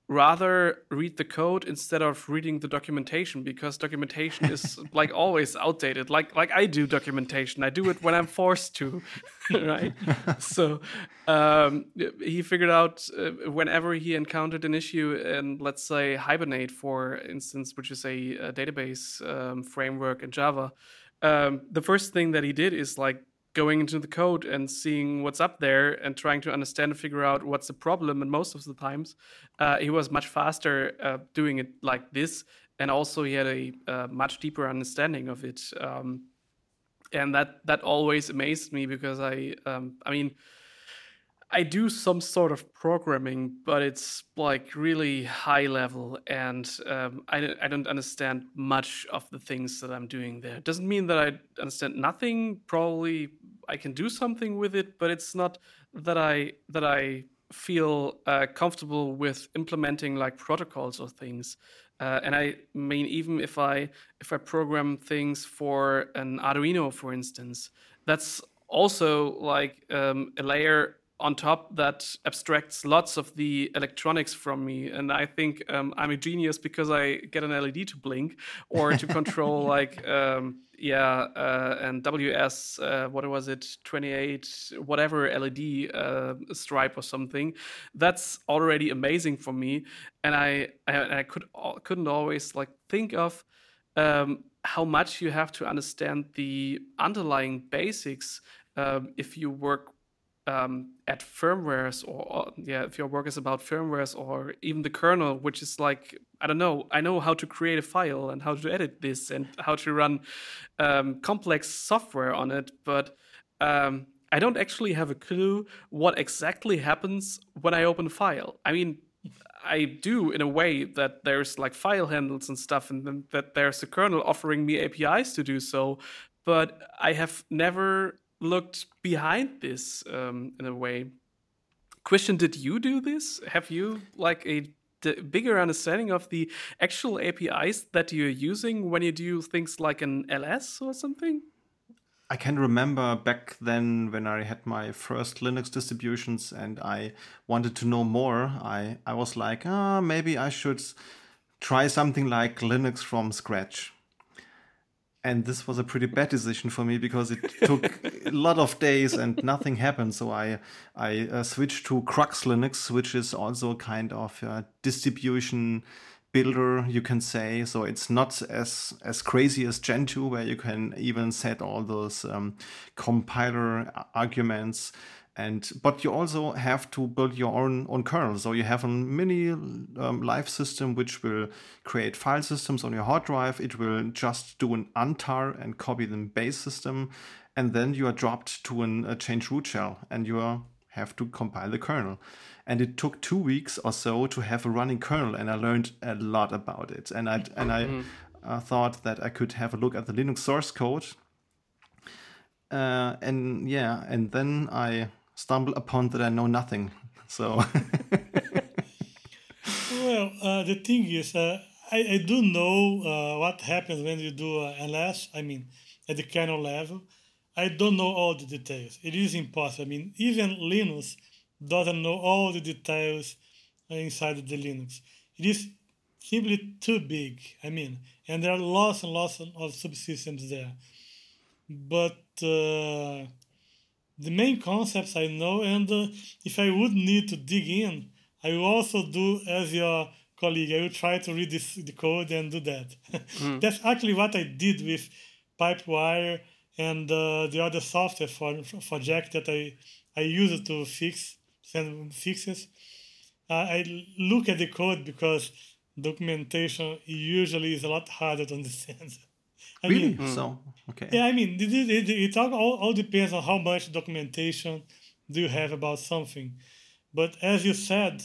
rather read the code instead of reading the documentation because documentation is like always outdated. Like like i do documentation. I do it when i'm forced to right? So um, he figured out uh, whenever he encountered an issue in let's say hibernate for instance which is a, a database um, framework in java um, the first thing that he did is like going into the code and seeing what's up there and trying to understand and figure out what's the problem. And most of the times, uh, he was much faster uh, doing it like this, and also he had a uh, much deeper understanding of it. Um, and that that always amazed me because I, um, I mean. I do some sort of programming, but it's like really high level, and um, I, don't, I don't understand much of the things that I'm doing there. Doesn't mean that I understand nothing. Probably I can do something with it, but it's not that I that I feel uh, comfortable with implementing like protocols or things. Uh, and I mean, even if I if I program things for an Arduino, for instance, that's also like um, a layer on top that abstracts lots of the electronics from me. And i think um, i'm a genius because i get an led to blink or to control like um, yeah uh, and ws uh, what was it? 28 whatever led uh, stripe or something. That's already amazing for me. And i i, I could couldn't always like think of um, how much you have to understand the underlying basics um, if you work um, at firmwares or, yeah if your work is about firmwares or even the kernel which is like i don't know i know how to create a file and how to edit this and how to run um, complex software on it but um, i don't actually have a clue what exactly happens when i open a file i mean I do in a way that there's like file handles and stuff, and that there's a kernel offering me APIs to do so. But I have never looked behind this um, in a way. Question: Did you do this? Have you like a bigger understanding of the actual APIs that you're using when you do things like an LS or something? I can remember back then when I had my first Linux distributions and I wanted to know more. I, I was like, ah, oh, maybe I should try something like Linux from scratch and this was a pretty bad decision for me because it took a lot of days and nothing happened. So I I uh, switched to Crux Linux, which is also kind of a distribution builder, you can say. So it's not as as crazy as Gentoo, where you can even set all those um, compiler arguments and but you also have to build your own own kernel. So you have a mini um, live system which will create file systems on your hard drive. It will just do an untar and copy the base system. And then you are dropped to an, a change root shell and you are, have to compile the kernel. And it took two weeks or so to have a running kernel and i learned a lot about it. And i and i uh, thought that i could have a look at the linux source code. Uh, and yeah and then i stumble upon that I know nothing. So. well, uh, the thing is, uh, I, I do know uh, what happens when you do LS. I mean, at the kernel level. I don't know all the details. It is impossible. I mean, even Linus doesn't know all the details inside the Linux. It is simply too big. I mean, and there are lots and lots of subsystems there. But uh, the main concepts I know, and uh, if I would need to dig in, I will also do as your colleague. I will try to read this, the code and do that. Mm. That's actually what I did with Pipewire and uh, the other software for, for Jack that I, I use to fix send fixes. Uh, I look at the code because documentation usually is a lot harder to understand. I really? Mean, so okay. Yeah, I mean, it, it, it all, all depends on how much documentation do you have about something. But as you said,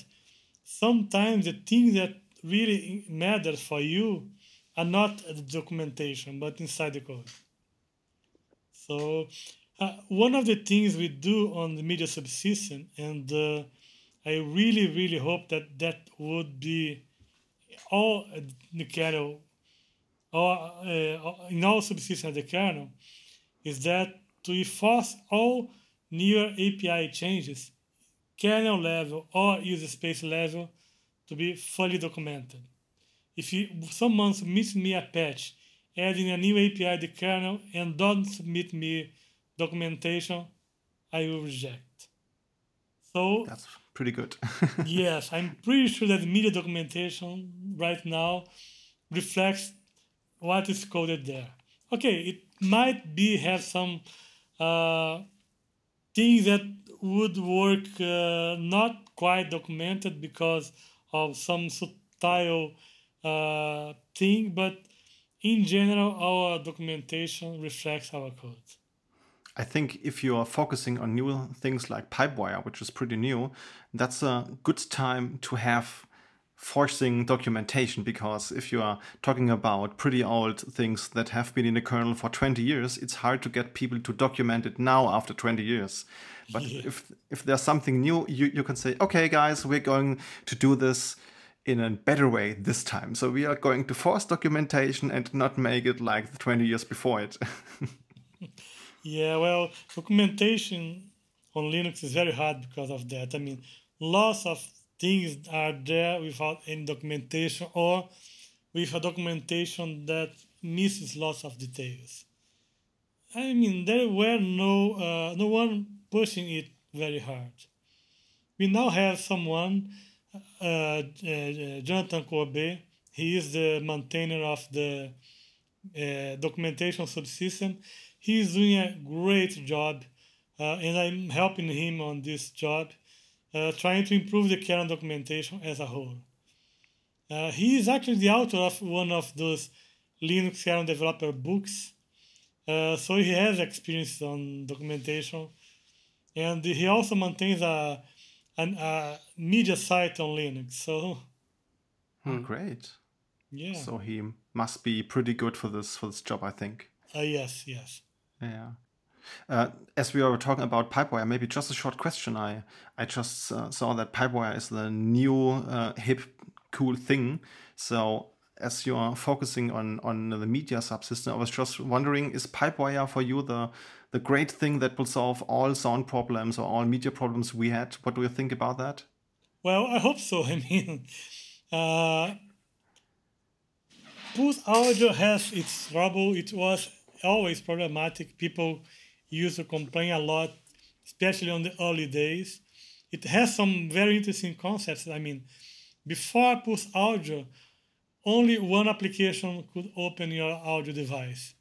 sometimes the thing that really matters for you are not the documentation, but inside the code. So uh, one of the things we do on the media subsystem, and uh, I really, really hope that that would be all the kernel or uh, in all subsystems of the kernel is that to enforce all newer API changes, kernel level or user space level, to be fully documented. If you, someone submits me a patch adding a new API to the kernel and don't submit me documentation, I will reject. So that's pretty good. yes, I'm pretty sure that media documentation right now reflects what is coded there. Okay, it might be have some uh, things that would work uh, not quite documented because of some subtle uh, thing, but in general, our documentation reflects our code. I think if you are focusing on new things like Pipewire, which is pretty new, that's a good time to have forcing documentation because if you are talking about pretty old things that have been in the kernel for 20 years, it's hard to get people to document it now after 20 years. But if if there's something new, you, you can say, okay, guys, we're going to do this in a better way this time. So we are going to force documentation and not make it like the 20 years before it. yeah, well, documentation on Linux is very hard because of that. I mean, lots of things are there without any documentation or with a documentation that misses lots of details. I mean, there were no uh, no one pushing it very hard. We now have someone uh, uh, Jonathan Corbet. He is the maintainer of the uh, documentation subsystem. He is doing a great job, and I'm helping him on this job, trying to improve the kernel documentation as a whole. Uh, he is actually the author of one of those Linux kernel developer books. Uh, so he has experience on documentation. And he also maintains a an, a media site on Linux. So hmm. great. Yeah. So he must be pretty good for this for this job, I think. Uh, yes, yes. Yeah. Uh, as we were talking about Pipewire, maybe just a short question. I I just uh, saw that Pipewire is the new uh, hip cool thing. So as you are focusing on on the media subsystem, I was just wondering, is Pipewire for you the the great thing that will solve all sound problems or all media problems we had? What do you think about that? Well, I hope so. I mean, uh, Pulse Audio has its trouble. It was always problematic. People used to complain a lot, especially on the early days. It has some very interesting concepts. I mean, before Pulse Audio, only one application could open your audio device.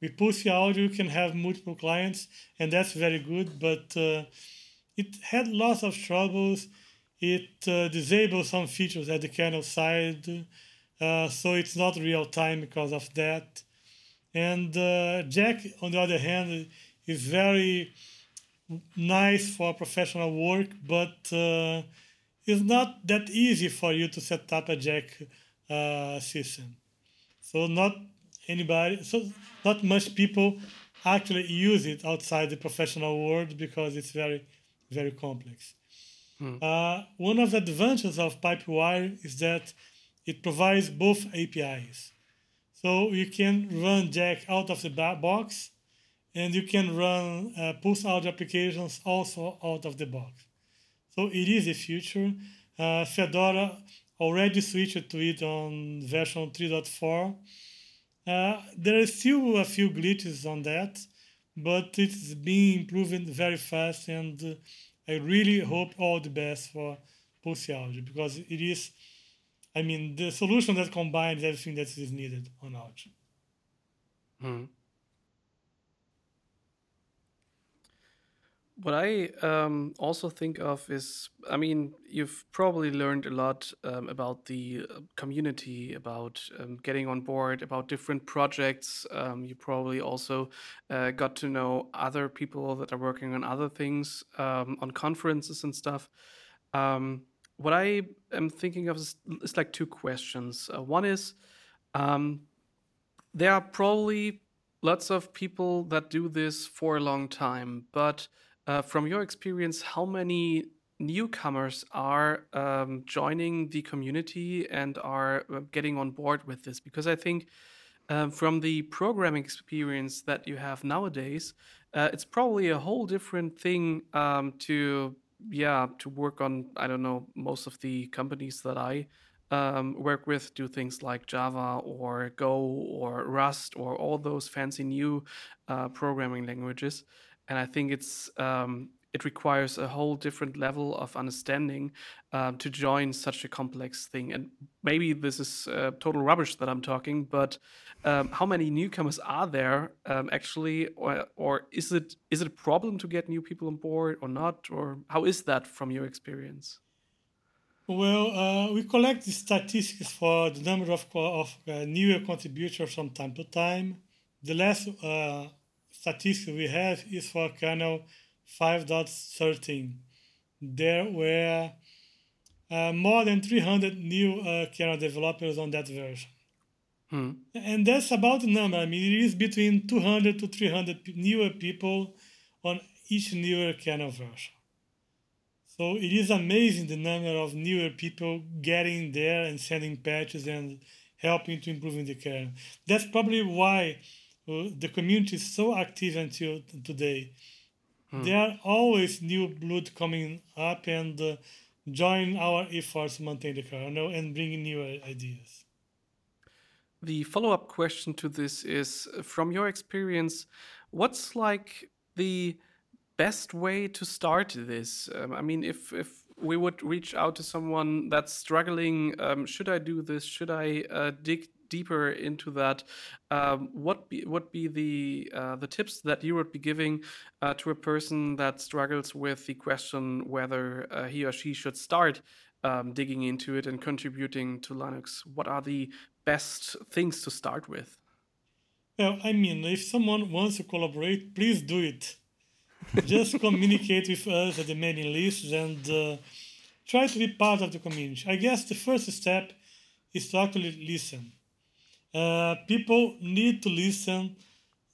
With Pulse Audio, you can have multiple clients, and that's very good, but uh, it had lots of troubles. It uh, disabled some features at the kernel side, uh, so it's not real time because of that. And uh, Jack, on the other hand, is very nice for professional work, but uh, it's not that easy for you to set up a Jack uh, system. So not anybody, so not much people actually use it outside the professional world because it's very, very complex. Hmm. Uh, one of the advantages of Pipewire is that it provides both APIs. So you can run Jack out of the box, and you can run uh, Pulse Audio applications also out of the box. So it is a future. Uh, Fedora already switched to it on version 3.4. Uh, there are still a few glitches on that, but it's being improved very fast, and uh, I really hope all the best for Pulse Audio because it is, I mean, the solution that combines everything that is needed on Audio. Hmm. What I um, also think of is, I mean, you've probably learned a lot um, about the uh, community, about um, getting on board, about different projects. Um, you probably also uh, got to know other people that are working on other things, um, on conferences and stuff. Um, what I am thinking of is, is like two questions. Uh, one is, there are probably lots of people that do this for a long time, but uh, from your experience, how many newcomers are um, joining the community and are uh, getting on board with this? Because I think um, from the programming experience that you have nowadays, uh, it's probably a whole different thing um, to yeah, to work on I don't know most of the companies that I um, work with do things like Java or Go or Rust or all those fancy new uh, programming languages, and I think it's um, it requires a whole different level of understanding um, to join such a complex thing. And maybe this is uh, total rubbish that I'm talking, but um, how many newcomers are there um, actually, or, or is it is it a problem to get new people on board or not, or how is that from your experience? Well, uh, we collect the statistics for the number of, of uh, newer contributors from time to time. The last statistic we have is for kernel 5.13. There were uh, more than 300 new uh, kernel developers on that version. Hmm. And that's about the number. I mean, it is between 200 to 300 newer people on each newer kernel version. So it is amazing the number of newer people getting there and sending patches and helping to improving the kernel. That's probably why the community is so active until today. Hmm. There are always new blood coming up and uh, join our efforts to maintain the kernel and bring new ideas. The follow up question to this is from your experience, what's like the best way to start this? Um, I mean, if, if we would reach out to someone that's struggling, um, should I do this? Should I uh, dig deeper into that, um, what be, would be the uh, the tips that you would be giving uh, to a person that struggles with the question whether uh, he or she should start um, digging into it and contributing to Linux? What are the best things to start with? Well, I mean, if someone wants to collaborate, please do it. Just communicate with us at the mailing list and uh, try to be part of the community. I guess the first step is to actually listen. Uh, people need to listen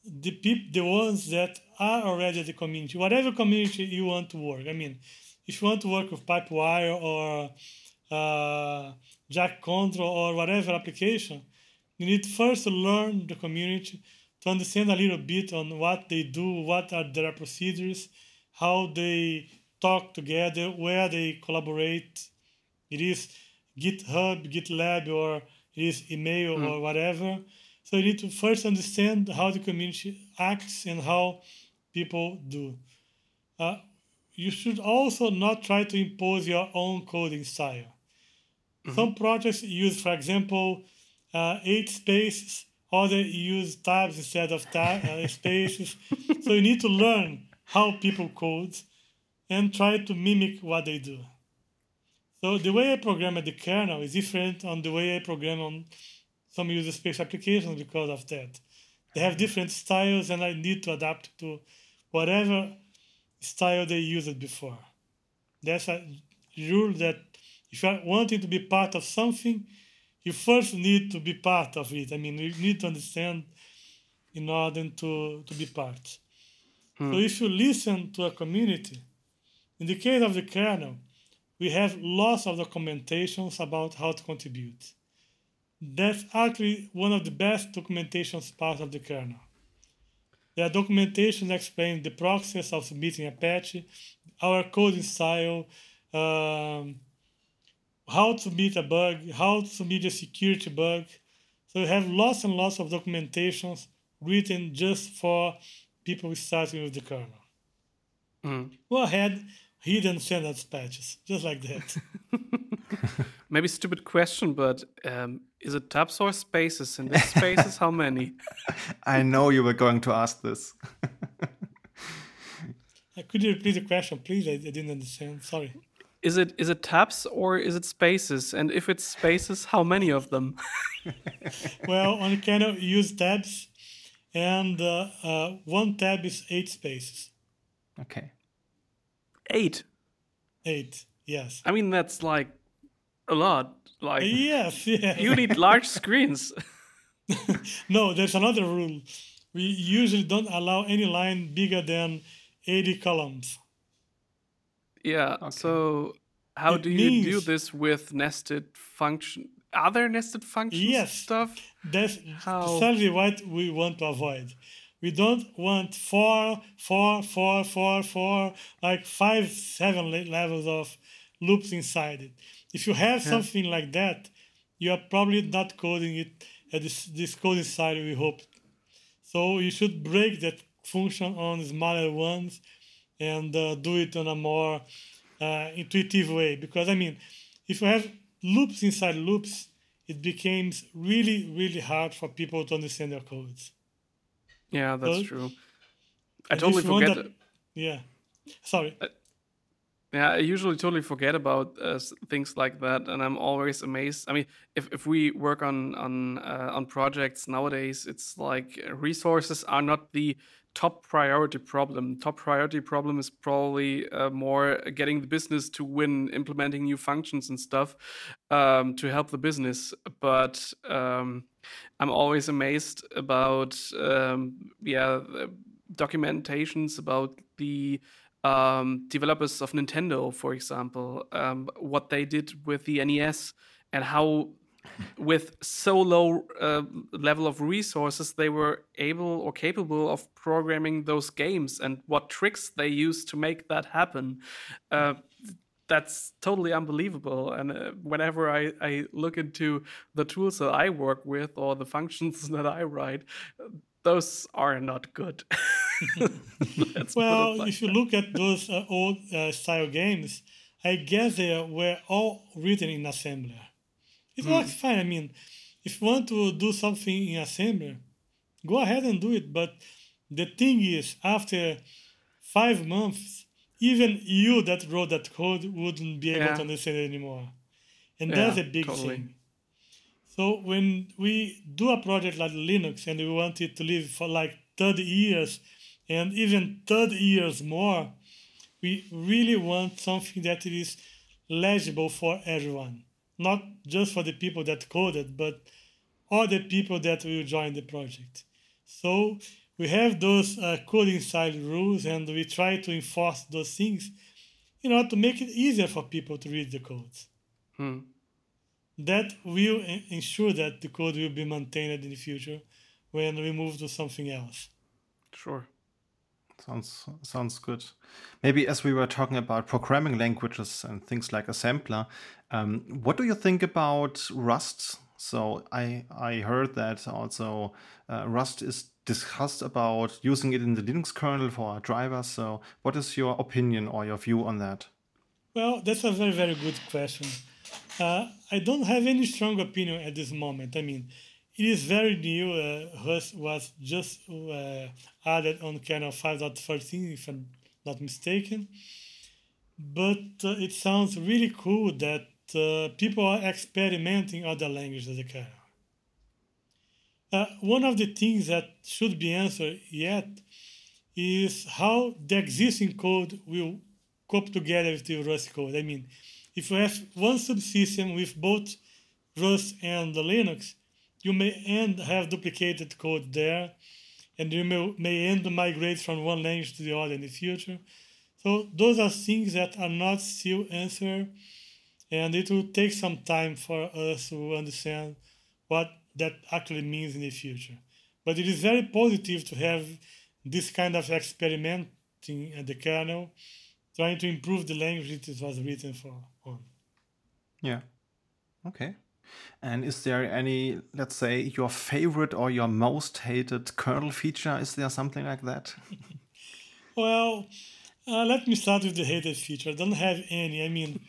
the peop- the ones that are already at the community, whatever community you want to work. I mean, if you want to work with Pipewire or uh, Jack Control or whatever application, you need first to learn the community to understand a little bit on what they do, what are their procedures, how they talk together, where they collaborate. It is GitHub, GitLab, or is email mm. or whatever. So you need to first understand how the community acts and how people do. Uh, you should also not try to impose your own coding style. Mm-hmm. Some projects use, for example, uh, eight spaces, others use tabs instead of tab, uh, spaces. so you need to learn how people code and try to mimic what they do. So the way I program at the kernel is different on the way I program on some user space applications because of that. They have different styles and I need to adapt to whatever style they used before. That's a rule that if you are wanting to be part of something, you first need to be part of it. I mean, you need to understand in order to, to be part. Hmm. So if you listen to a community, in the case of the kernel, we have lots of documentations about how to contribute. That's actually one of the best documentations part of the kernel. There are documentation explaining the process of submitting a patch, our coding style, um, how to submit a bug, how to submit a security bug. So we have lots and lots of documentations written just for people starting with the kernel. Mm. Go ahead, hidden us patches, just like that. Maybe stupid question, but um, is it tabs or spaces? In this spaces, how many? I know you were going to ask this. Uh, could you repeat the question, please? I, I didn't understand. Sorry. Is it is it tabs or is it spaces? And if it's spaces, how many of them? well, on kernel, you use tabs, and uh, uh, one tab is eight spaces. Okay. Eight. Eight. Yes. I mean that's like a lot. Like yes, yes. You need large screens. no, there's another rule. We usually don't allow any line bigger than 80 columns. Yeah. Okay. So how it do you means, do this with nested function? Are there nested functions yes, stuff? That's how? exactly what we want to avoid. We don't want four, four, four, four, four, like five, seven levels of loops inside it. If you have yeah. something like that, you are probably not coding it at this, this coding side we hope. So you should break that function on smaller ones and uh, do it on a more uh, intuitive way. Because I mean, if you have loops inside loops, it becomes really, really hard for people to understand their codes. Yeah, that's so, true. I totally forget. That, yeah, sorry. I, yeah, I usually totally forget about uh, things like that, and I'm always amazed. I mean, if, if we work on on uh, on projects nowadays, it's like resources are not the top priority problem. Top priority problem is probably uh, more getting the business to win, implementing new functions and stuff um, to help the business. But um, I'm always amazed about um, yeah documentations about the um, developers of Nintendo, for example, um, what they did with the NES and how with so low uh, level of resources they were able or capable of programming those games and what tricks they used to make that happen. Uh, that's totally unbelievable and uh, whenever I, I look into the tools that i work with or the functions that i write those are not good well like if you look at those uh, old uh, style games i guess they were all written in assembler it mm. works fine. I mean, if you want to do something in assembler, go ahead and do it. But the thing is, after five months, even you that wrote that code wouldn't be able yeah. to understand it anymore. And yeah, that's a big totally. thing. So when we do a project like Linux and we want it to live for like 30 years and even 30 years more, we really want something that is legible for everyone not just for the people that coded, but all the people that will join the project. So we have those uh, coding style rules and we try to enforce those things in order to make it easier for people to read the codes. Hmm. That will ensure that the code will be maintained in the future when we move to something else. Sure. Sounds sounds good. Maybe as we were talking about programming languages and things like assembler, um, what do you think about Rust? So I I heard that also uh, Rust is discussed about using it in the Linux kernel for drivers. So what is your opinion or your view on that? Well, that's a very very good question. Uh, I don't have any strong opinion at this moment. I mean, it is very new. Uh, Rust was just uh, added on kernel 5.13, if I'm not mistaken. But uh, it sounds really cool that uh, people are experimenting other languages as a kernel. Uh, one of the things that should be answered yet is how the existing code will cope together with the Rust code. I mean, if you have one subsystem with both Rust and Linux, you may end have duplicated code there, and you may, may end migrate from one language to the other in the future. So those are things that are not still answered, and it will take some time for us to understand what that actually means in the future. But it is very positive to have this kind of experimenting at the kernel, trying to improve the language it was written for on. Yeah. Okay. And is there any, let's say, your favorite or your most hated kernel feature? Is there something like that? well, uh, let me start with the hated feature. I don't have any. I mean,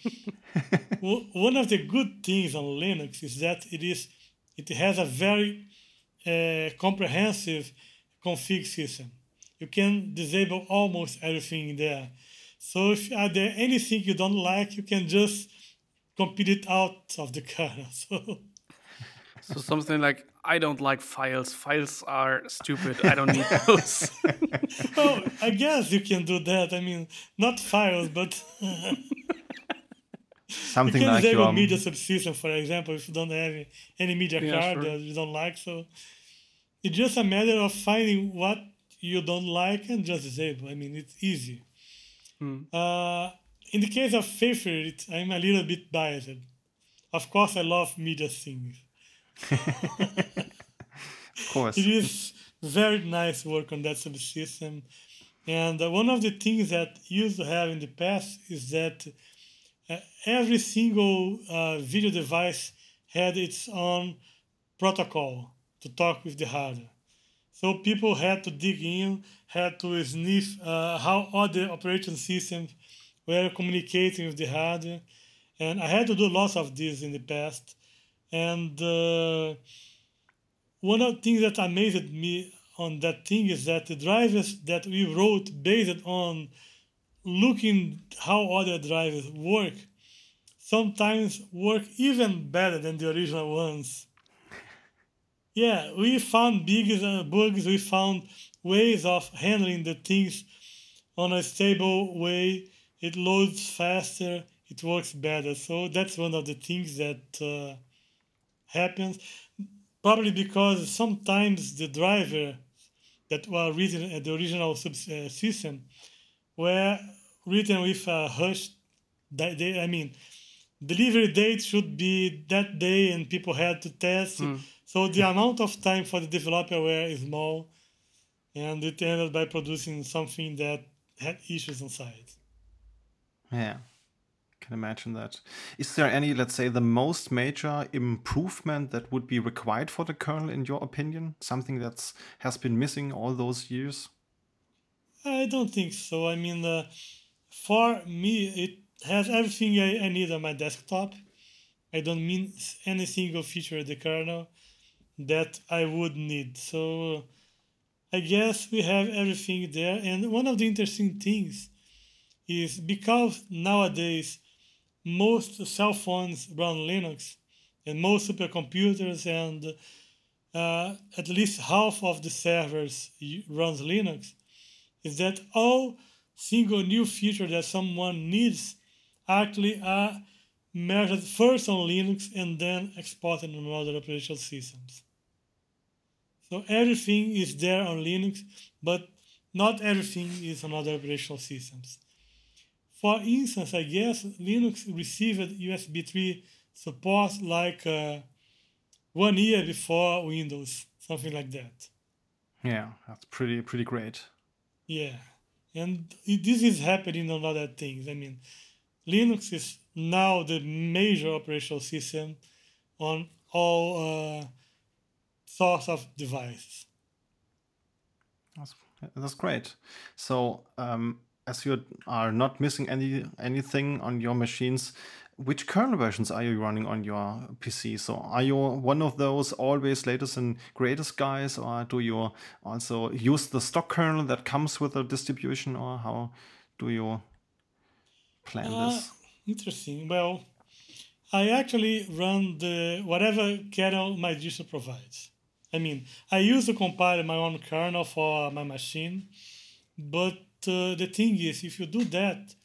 one of the good things on Linux is that it is it has a very uh, comprehensive config system. You can disable almost everything there. So if are there anything you don't like, you can just compete it out of the kernel. So. so something like I don't like files. Files are stupid. I don't need those. well, I guess you can do that. I mean, not files, but something you can like disable your media subsystem, for example, if you don't have any media Yeah, card sure. that you don't like. So it's just a matter of finding what you don't like and just disable. I mean, it's easy. Hmm. Uh, in the case of favorite, I'm a little bit biased. Of course, I love media things. of course. It is very nice work on that subsystem. And uh, one of the things that used to have in the past is that every single uh, video device had its own protocol to talk with the hardware. So people had to dig in, had to sniff uh, how other operating systems were communicating with the hardware. And I had to do lots of this in the past. And uh, one of the things that amazed me on that thing is that the drivers that we wrote based on looking how other drivers work sometimes work even better than the original ones. Yeah, we found big uh, bugs, we found ways of handling the things on a stable way. It loads faster, it works better. So that's one of the things that uh, happens. Probably because sometimes the driver that were written at the original sub- uh, system were written with a hush. They, I mean, delivery date should be that day, and people had to test. Mm. So the amount of time for the developer were small, and it ended by producing something that had issues inside. Yeah, can imagine that. Is there any, let's say, the most major improvement that would be required for the kernel, in your opinion? Something that's has been missing all those years? I don't think so. I mean, uh, for me, it has everything I, I need on my desktop. I don't mean any single feature of the kernel that I would need. So I guess we have everything there. And one of the interesting things is because nowadays most cell phones run Linux and most supercomputers and uh, at least half of the servers runs Linux, is that all single new feature that someone needs actually are measured first on Linux and then exported on other operating systems. So everything is there on Linux, but not everything is on other operational systems. For instance, I guess Linux received USB 3 support like uh, one year before Windows, something like that. Yeah, that's pretty pretty great. Yeah, and this is happening on other things. I mean, Linux is now the major operational system on all uh, sorts of devices. That's, that's great. So, um, as you are not missing any anything on your machines, which kernel versions are you running on your PC? So, are you one of those always latest and greatest guys, or do you also use the stock kernel that comes with the distribution, or how do you plan uh, this? Interesting. Well, I actually run the whatever kernel my distro provides. I mean, I use to compile my own kernel for my machine, but uh, the thing is, if you do that,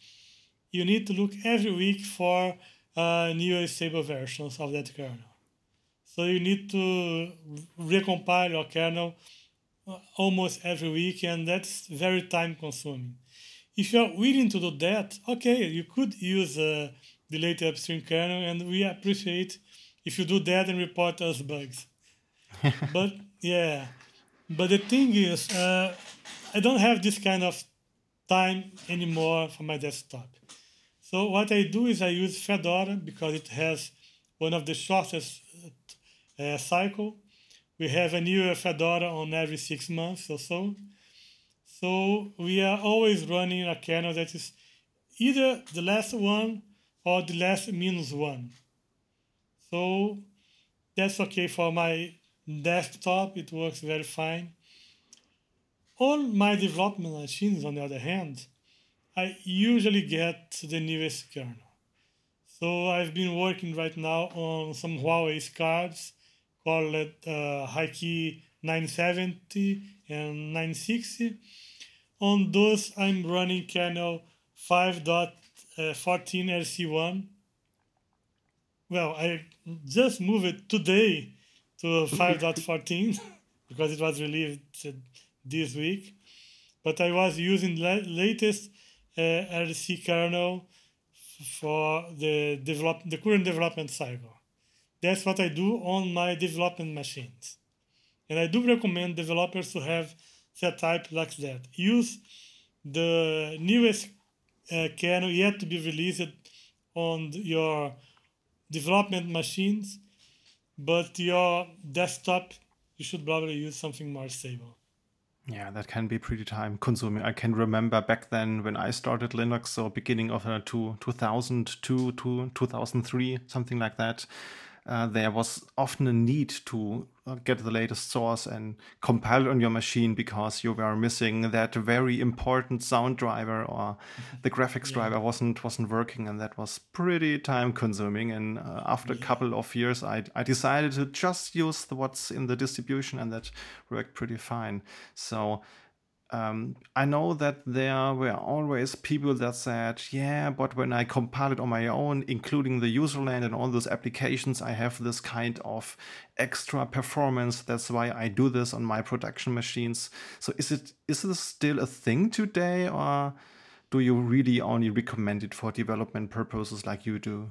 you need to look every week for uh, new stable versions of that kernel. So you need to recompile your kernel uh, almost every week, and that's very time consuming if you're willing to do that, okay, you could use uh, the later upstream kernel, and we appreciate if you do that and report us bugs. but yeah, but the thing is, uh, I don't have this kind of time anymore for my desktop. So what I do is I use Fedora because it has one of the shortest uh, cycle. We have a new Fedora on every six months or so. So we are always running a kernel that is either the last one or the last minus one. So that's okay for my desktop, it works very fine. On my development machines, on the other hand, I usually get the newest kernel. So I've been working right now on some Huawei cards called uh, HiKey 970 and 960 on those, I'm running kernel 5.14 RC1. Well, I just moved it today to 5.14 because it was released this week. But I was using the latest uh, RC kernel for the develop the current development cycle. That's what I do on my development machines. And I do recommend developers to have setup like that. Use the newest uh, kernel yet to be released on your development machines, but your desktop, you should probably use something more stable. Yeah, that can be pretty time consuming. I can remember back then when I started Linux, so beginning of uh, two, 2002 to 2003, something like that uh, there was often a need to uh, get the latest source and compile it on your machine because you were missing that very important sound driver or the graphics yeah. driver wasn't wasn't working and that was pretty time consuming and uh, after yeah. a couple of years I, I decided to just use the, what's in the distribution and that worked pretty fine so um, I know that there were always people that said, yeah, but when I compile it on my own, including the userland and all those applications, I have this kind of extra performance. That's why I do this on my production machines. So is it is this still a thing today, or do you really only recommend it for development purposes like you do?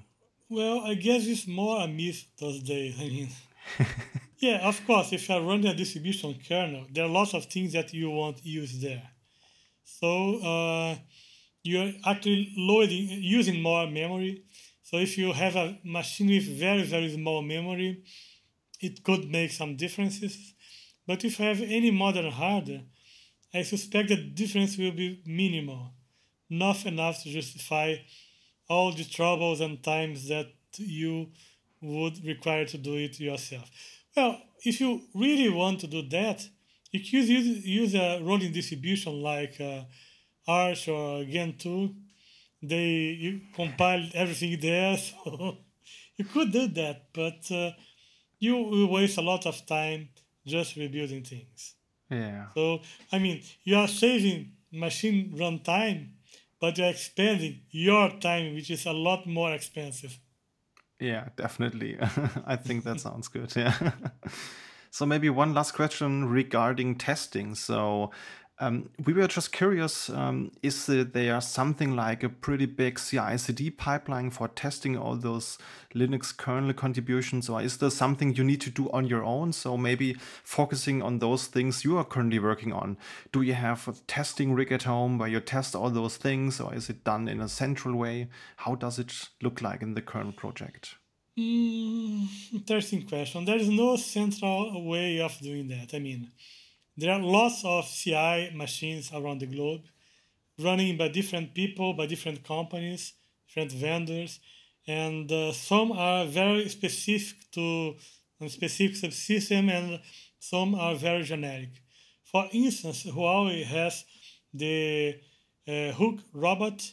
Well, I guess it's more a myth those days. I mean, yeah, of course, if you're running a distribution kernel, there are lots of things that you won't use there. So uh, you're actually loading, using more memory. So if you have a machine with very, very small memory, it could make some differences. But if you have any modern hardware, I suspect the difference will be minimal, not enough to justify all the troubles and times that you would require to do it yourself. Well, if you really want to do that, you could use, use a rolling distribution like uh, Arch or Gentoo. They you compile everything there, so you could do that, but uh, you will waste a lot of time just rebuilding things. Yeah. So I mean, you are saving machine run time, but you're expanding your time, which is a lot more expensive. Yeah, definitely. I think that sounds good. Yeah. so maybe one last question regarding testing. So um, we were just curious: um, is there something like a pretty big CI/CD pipeline for testing all those Linux kernel contributions, or is there something you need to do on your own? So maybe focusing on those things you are currently working on. Do you have a testing rig at home where you test all those things, or is it done in a central way? How does it look like in the kernel project? Mm, interesting question. There is no central way of doing that. I mean, there are lots of CI machines around the globe running by different people, by different companies, different vendors, and uh, some are very specific to a specific subsystem and some are very generic. For instance, Huawei has the uh, Hulk robot,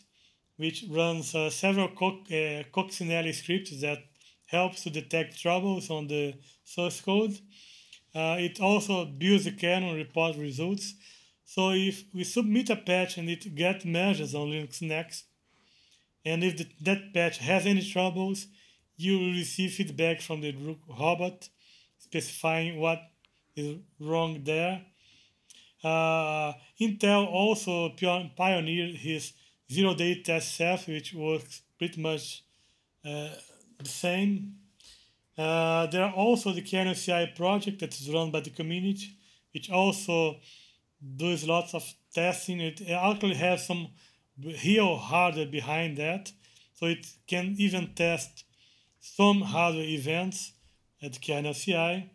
which runs uh, several co- uh, coccinelle scripts that helps to detect troubles on the source code. Uh, it also builds the kernel report results. So if we submit a patch and it gets measures on Linux Next, and if the, that patch has any troubles, you will receive feedback from the robot specifying what is wrong there. Uh, Intel also pioneered his zero-day test self, which works pretty much uh, the same. Uh, there are also the kernel CI project that is run by the community, which also does lots of testing. It actually has some real hardware behind that, so it can even test some hardware events at kernel CI.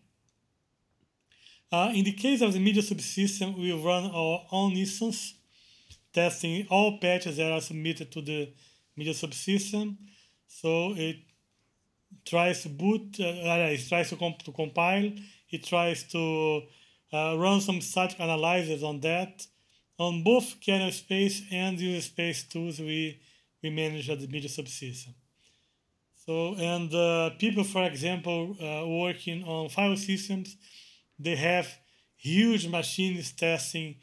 Uh, in the case of the media subsystem, we run our own instance, testing all patches that are submitted to the media subsystem. So it tries to boot, uh, it tries to, comp- to compile, it tries to uh, run some static analysis on that. On both kernel space and user space tools, we, we manage the media subsystem. So, and uh, people, for example, uh, working on file systems, they have huge machines testing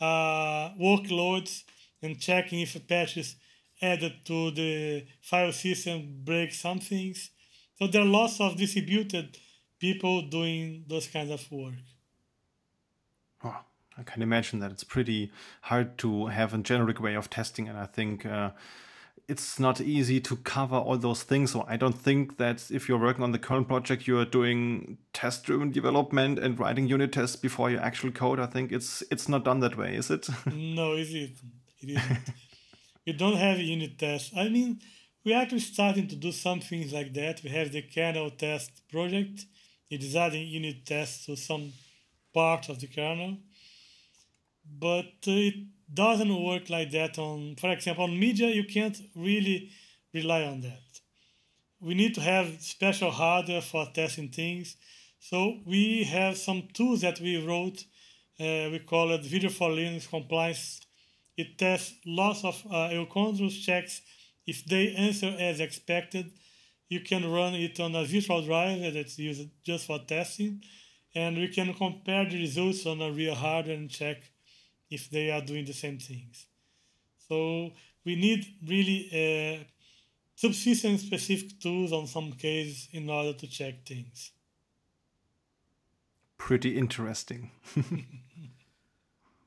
uh, workloads and checking if patches added to the file system break some things. So there are lots of distributed people doing those kinds of work. Oh, I can imagine that it's pretty hard to have a generic way of testing, and I think uh, it's not easy to cover all those things. So I don't think that if you're working on the current project, you're doing test-driven development and writing unit tests before you actual code. I think it's it's not done that way, is it? no, it isn't. It isn't. we don't have unit tests. I mean, we're actually starting to do some things like that. We have the kernel test project. It is adding unit tests to some parts of the kernel. But uh, it doesn't work like that on, for example, on media, you can't really rely on that. We need to have special hardware for testing things. So we have some tools that we wrote. Uh, we call it Video for Linux Compliance. It tests lots of uh, controls checks. If they answer as expected, you can run it on a virtual driver that's used just for testing. And we can compare the results on a real hardware and check if they are doing the same things. So we need really uh, subsystem specific tools on some cases in order to check things. Pretty interesting.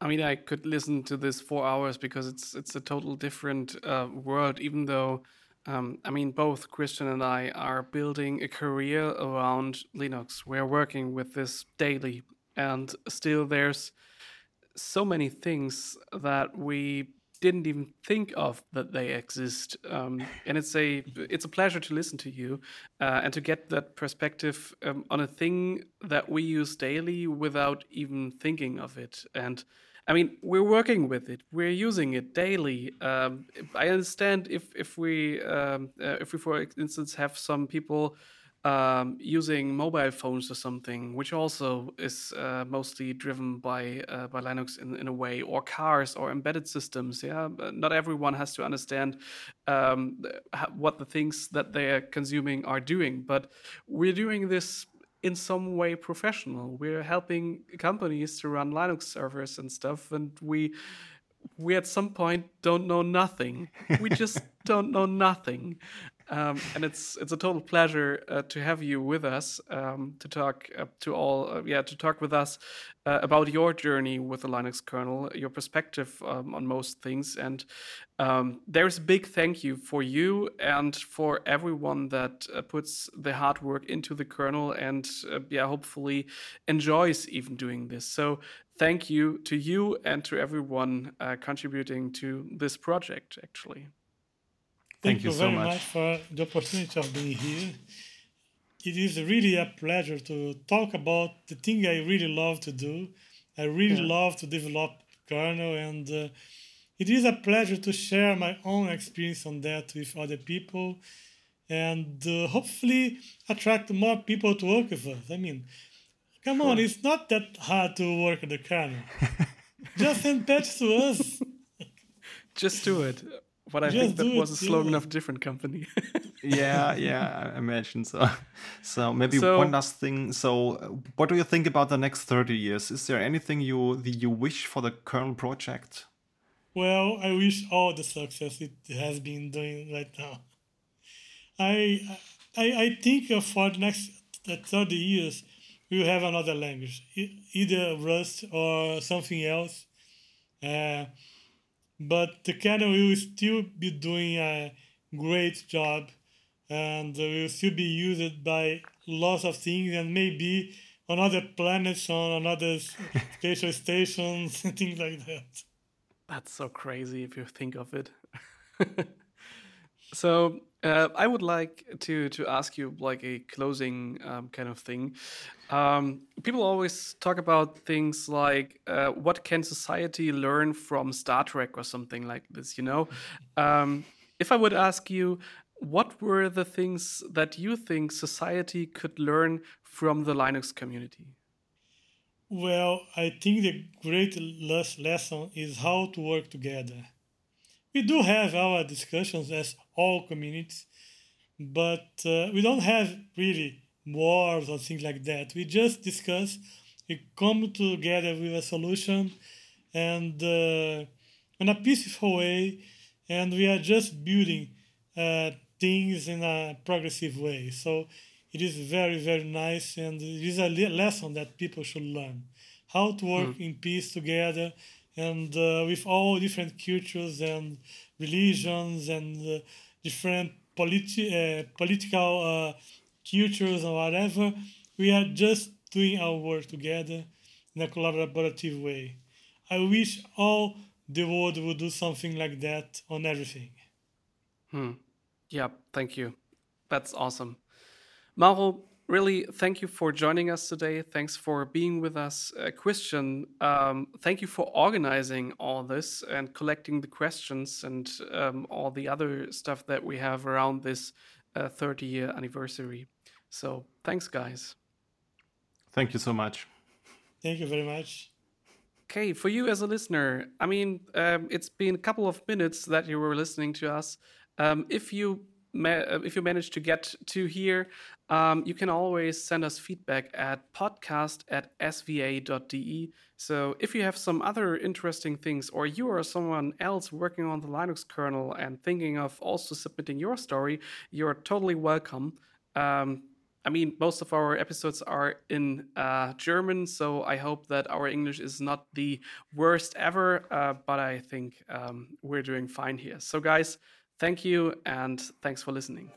I mean, I could listen to this for hours because it's it's a total different uh, world. Even though, um, I mean, both Christian and I are building a career around Linux. We're working with this daily, and still there's so many things that we didn't even think of that they exist um, and it's a it's a pleasure to listen to you uh, and to get that perspective um, on a thing that we use daily without even thinking of it and I mean, we're working with it. We're using it daily. Um, I understand if if we um, uh, if we, for instance, have some people um, using mobile phones or something, which also is uh, mostly driven by uh, by Linux in, in a way, or cars or embedded systems. Yeah, not everyone has to understand um, what the things that they are consuming are doing, but we're doing this in some way professional. We're helping companies to run Linux servers and stuff, and we we at some point don't know nothing. We just don't know nothing. Um, and it's it's a total pleasure uh, to have you with us um, to talk uh, to all uh, yeah to talk with us uh, about your journey with the Linux kernel, your perspective um, on most things, and um, there's a big thank you for you and for everyone that uh, puts the hard work into the kernel and uh, yeah hopefully enjoys even doing this. So thank you to you and to everyone contributing to this project actually. Thank, Thank you, you, very much. much for the opportunity of being here. It is really a pleasure to talk about the thing I really love to do. I really yeah. love to develop kernel, and uh, it is a pleasure to share my own experience on that with other people, and uh, hopefully attract more people to work with us. I mean, come sure. on, it's not that hard to work the kernel. Just send patch to us. Just do it. But I think that was a slogan of a different company. yeah, yeah, I imagine so. So maybe so, one last thing. So, what do you think about the next thirty years? Is there anything you you wish for the kernel project? Well, I wish all the success it has been doing right now. I I, I think for the next thirty years we will have another language, either Rust or something else. Uh, but the kernel will still be doing a great job and will still be used by lots of things and maybe on other planets, on other space stations, and things like that. That's so crazy if you think of it. so uh, I would like to to ask you like a closing um, kind of thing. Um, people always talk about things like uh, what can society learn from Star Trek or something like this. You know, um, if I would ask you, what were the things that you think society could learn from the Linux community? Well, I think the great lesson is how to work together. We do have our discussions as all communities, but uh, we don't have really wars or things like that. We just discuss, we come together with a solution and uh, in a peaceful way, and we are just building uh, things in a progressive way. So it is very, very nice, and it is a lesson that people should learn how to work mm. in peace together and uh, with all different cultures and religions and uh, different politi- uh, political uh, cultures or whatever, we are just doing our work together in a collaborative way. I wish all the world would do something like that on everything. Hmm. Yeah, thank you. That's awesome. Mauro, really, thank you for joining us today. Thanks for being with us. Uh, Christian, um, thank you for organizing all this and collecting the questions and um, all the other stuff that we have around this uh, 30 year anniversary. So, thanks, guys. Thank you so much. Thank you very much. Okay, for you as a listener, I mean, um, it's been a couple of minutes that you were listening to us. Um, if you if you manage to get to here, um, you can always send us feedback at podcast at sva.de. So if you have some other interesting things, or you or someone else working on the Linux kernel and thinking of also submitting your story, you're totally welcome. Um, I mean, most of our episodes are in uh, German, so I hope that our English is not the worst ever, uh, but I think um, we're doing fine here. So, guys, thank you and thanks for listening.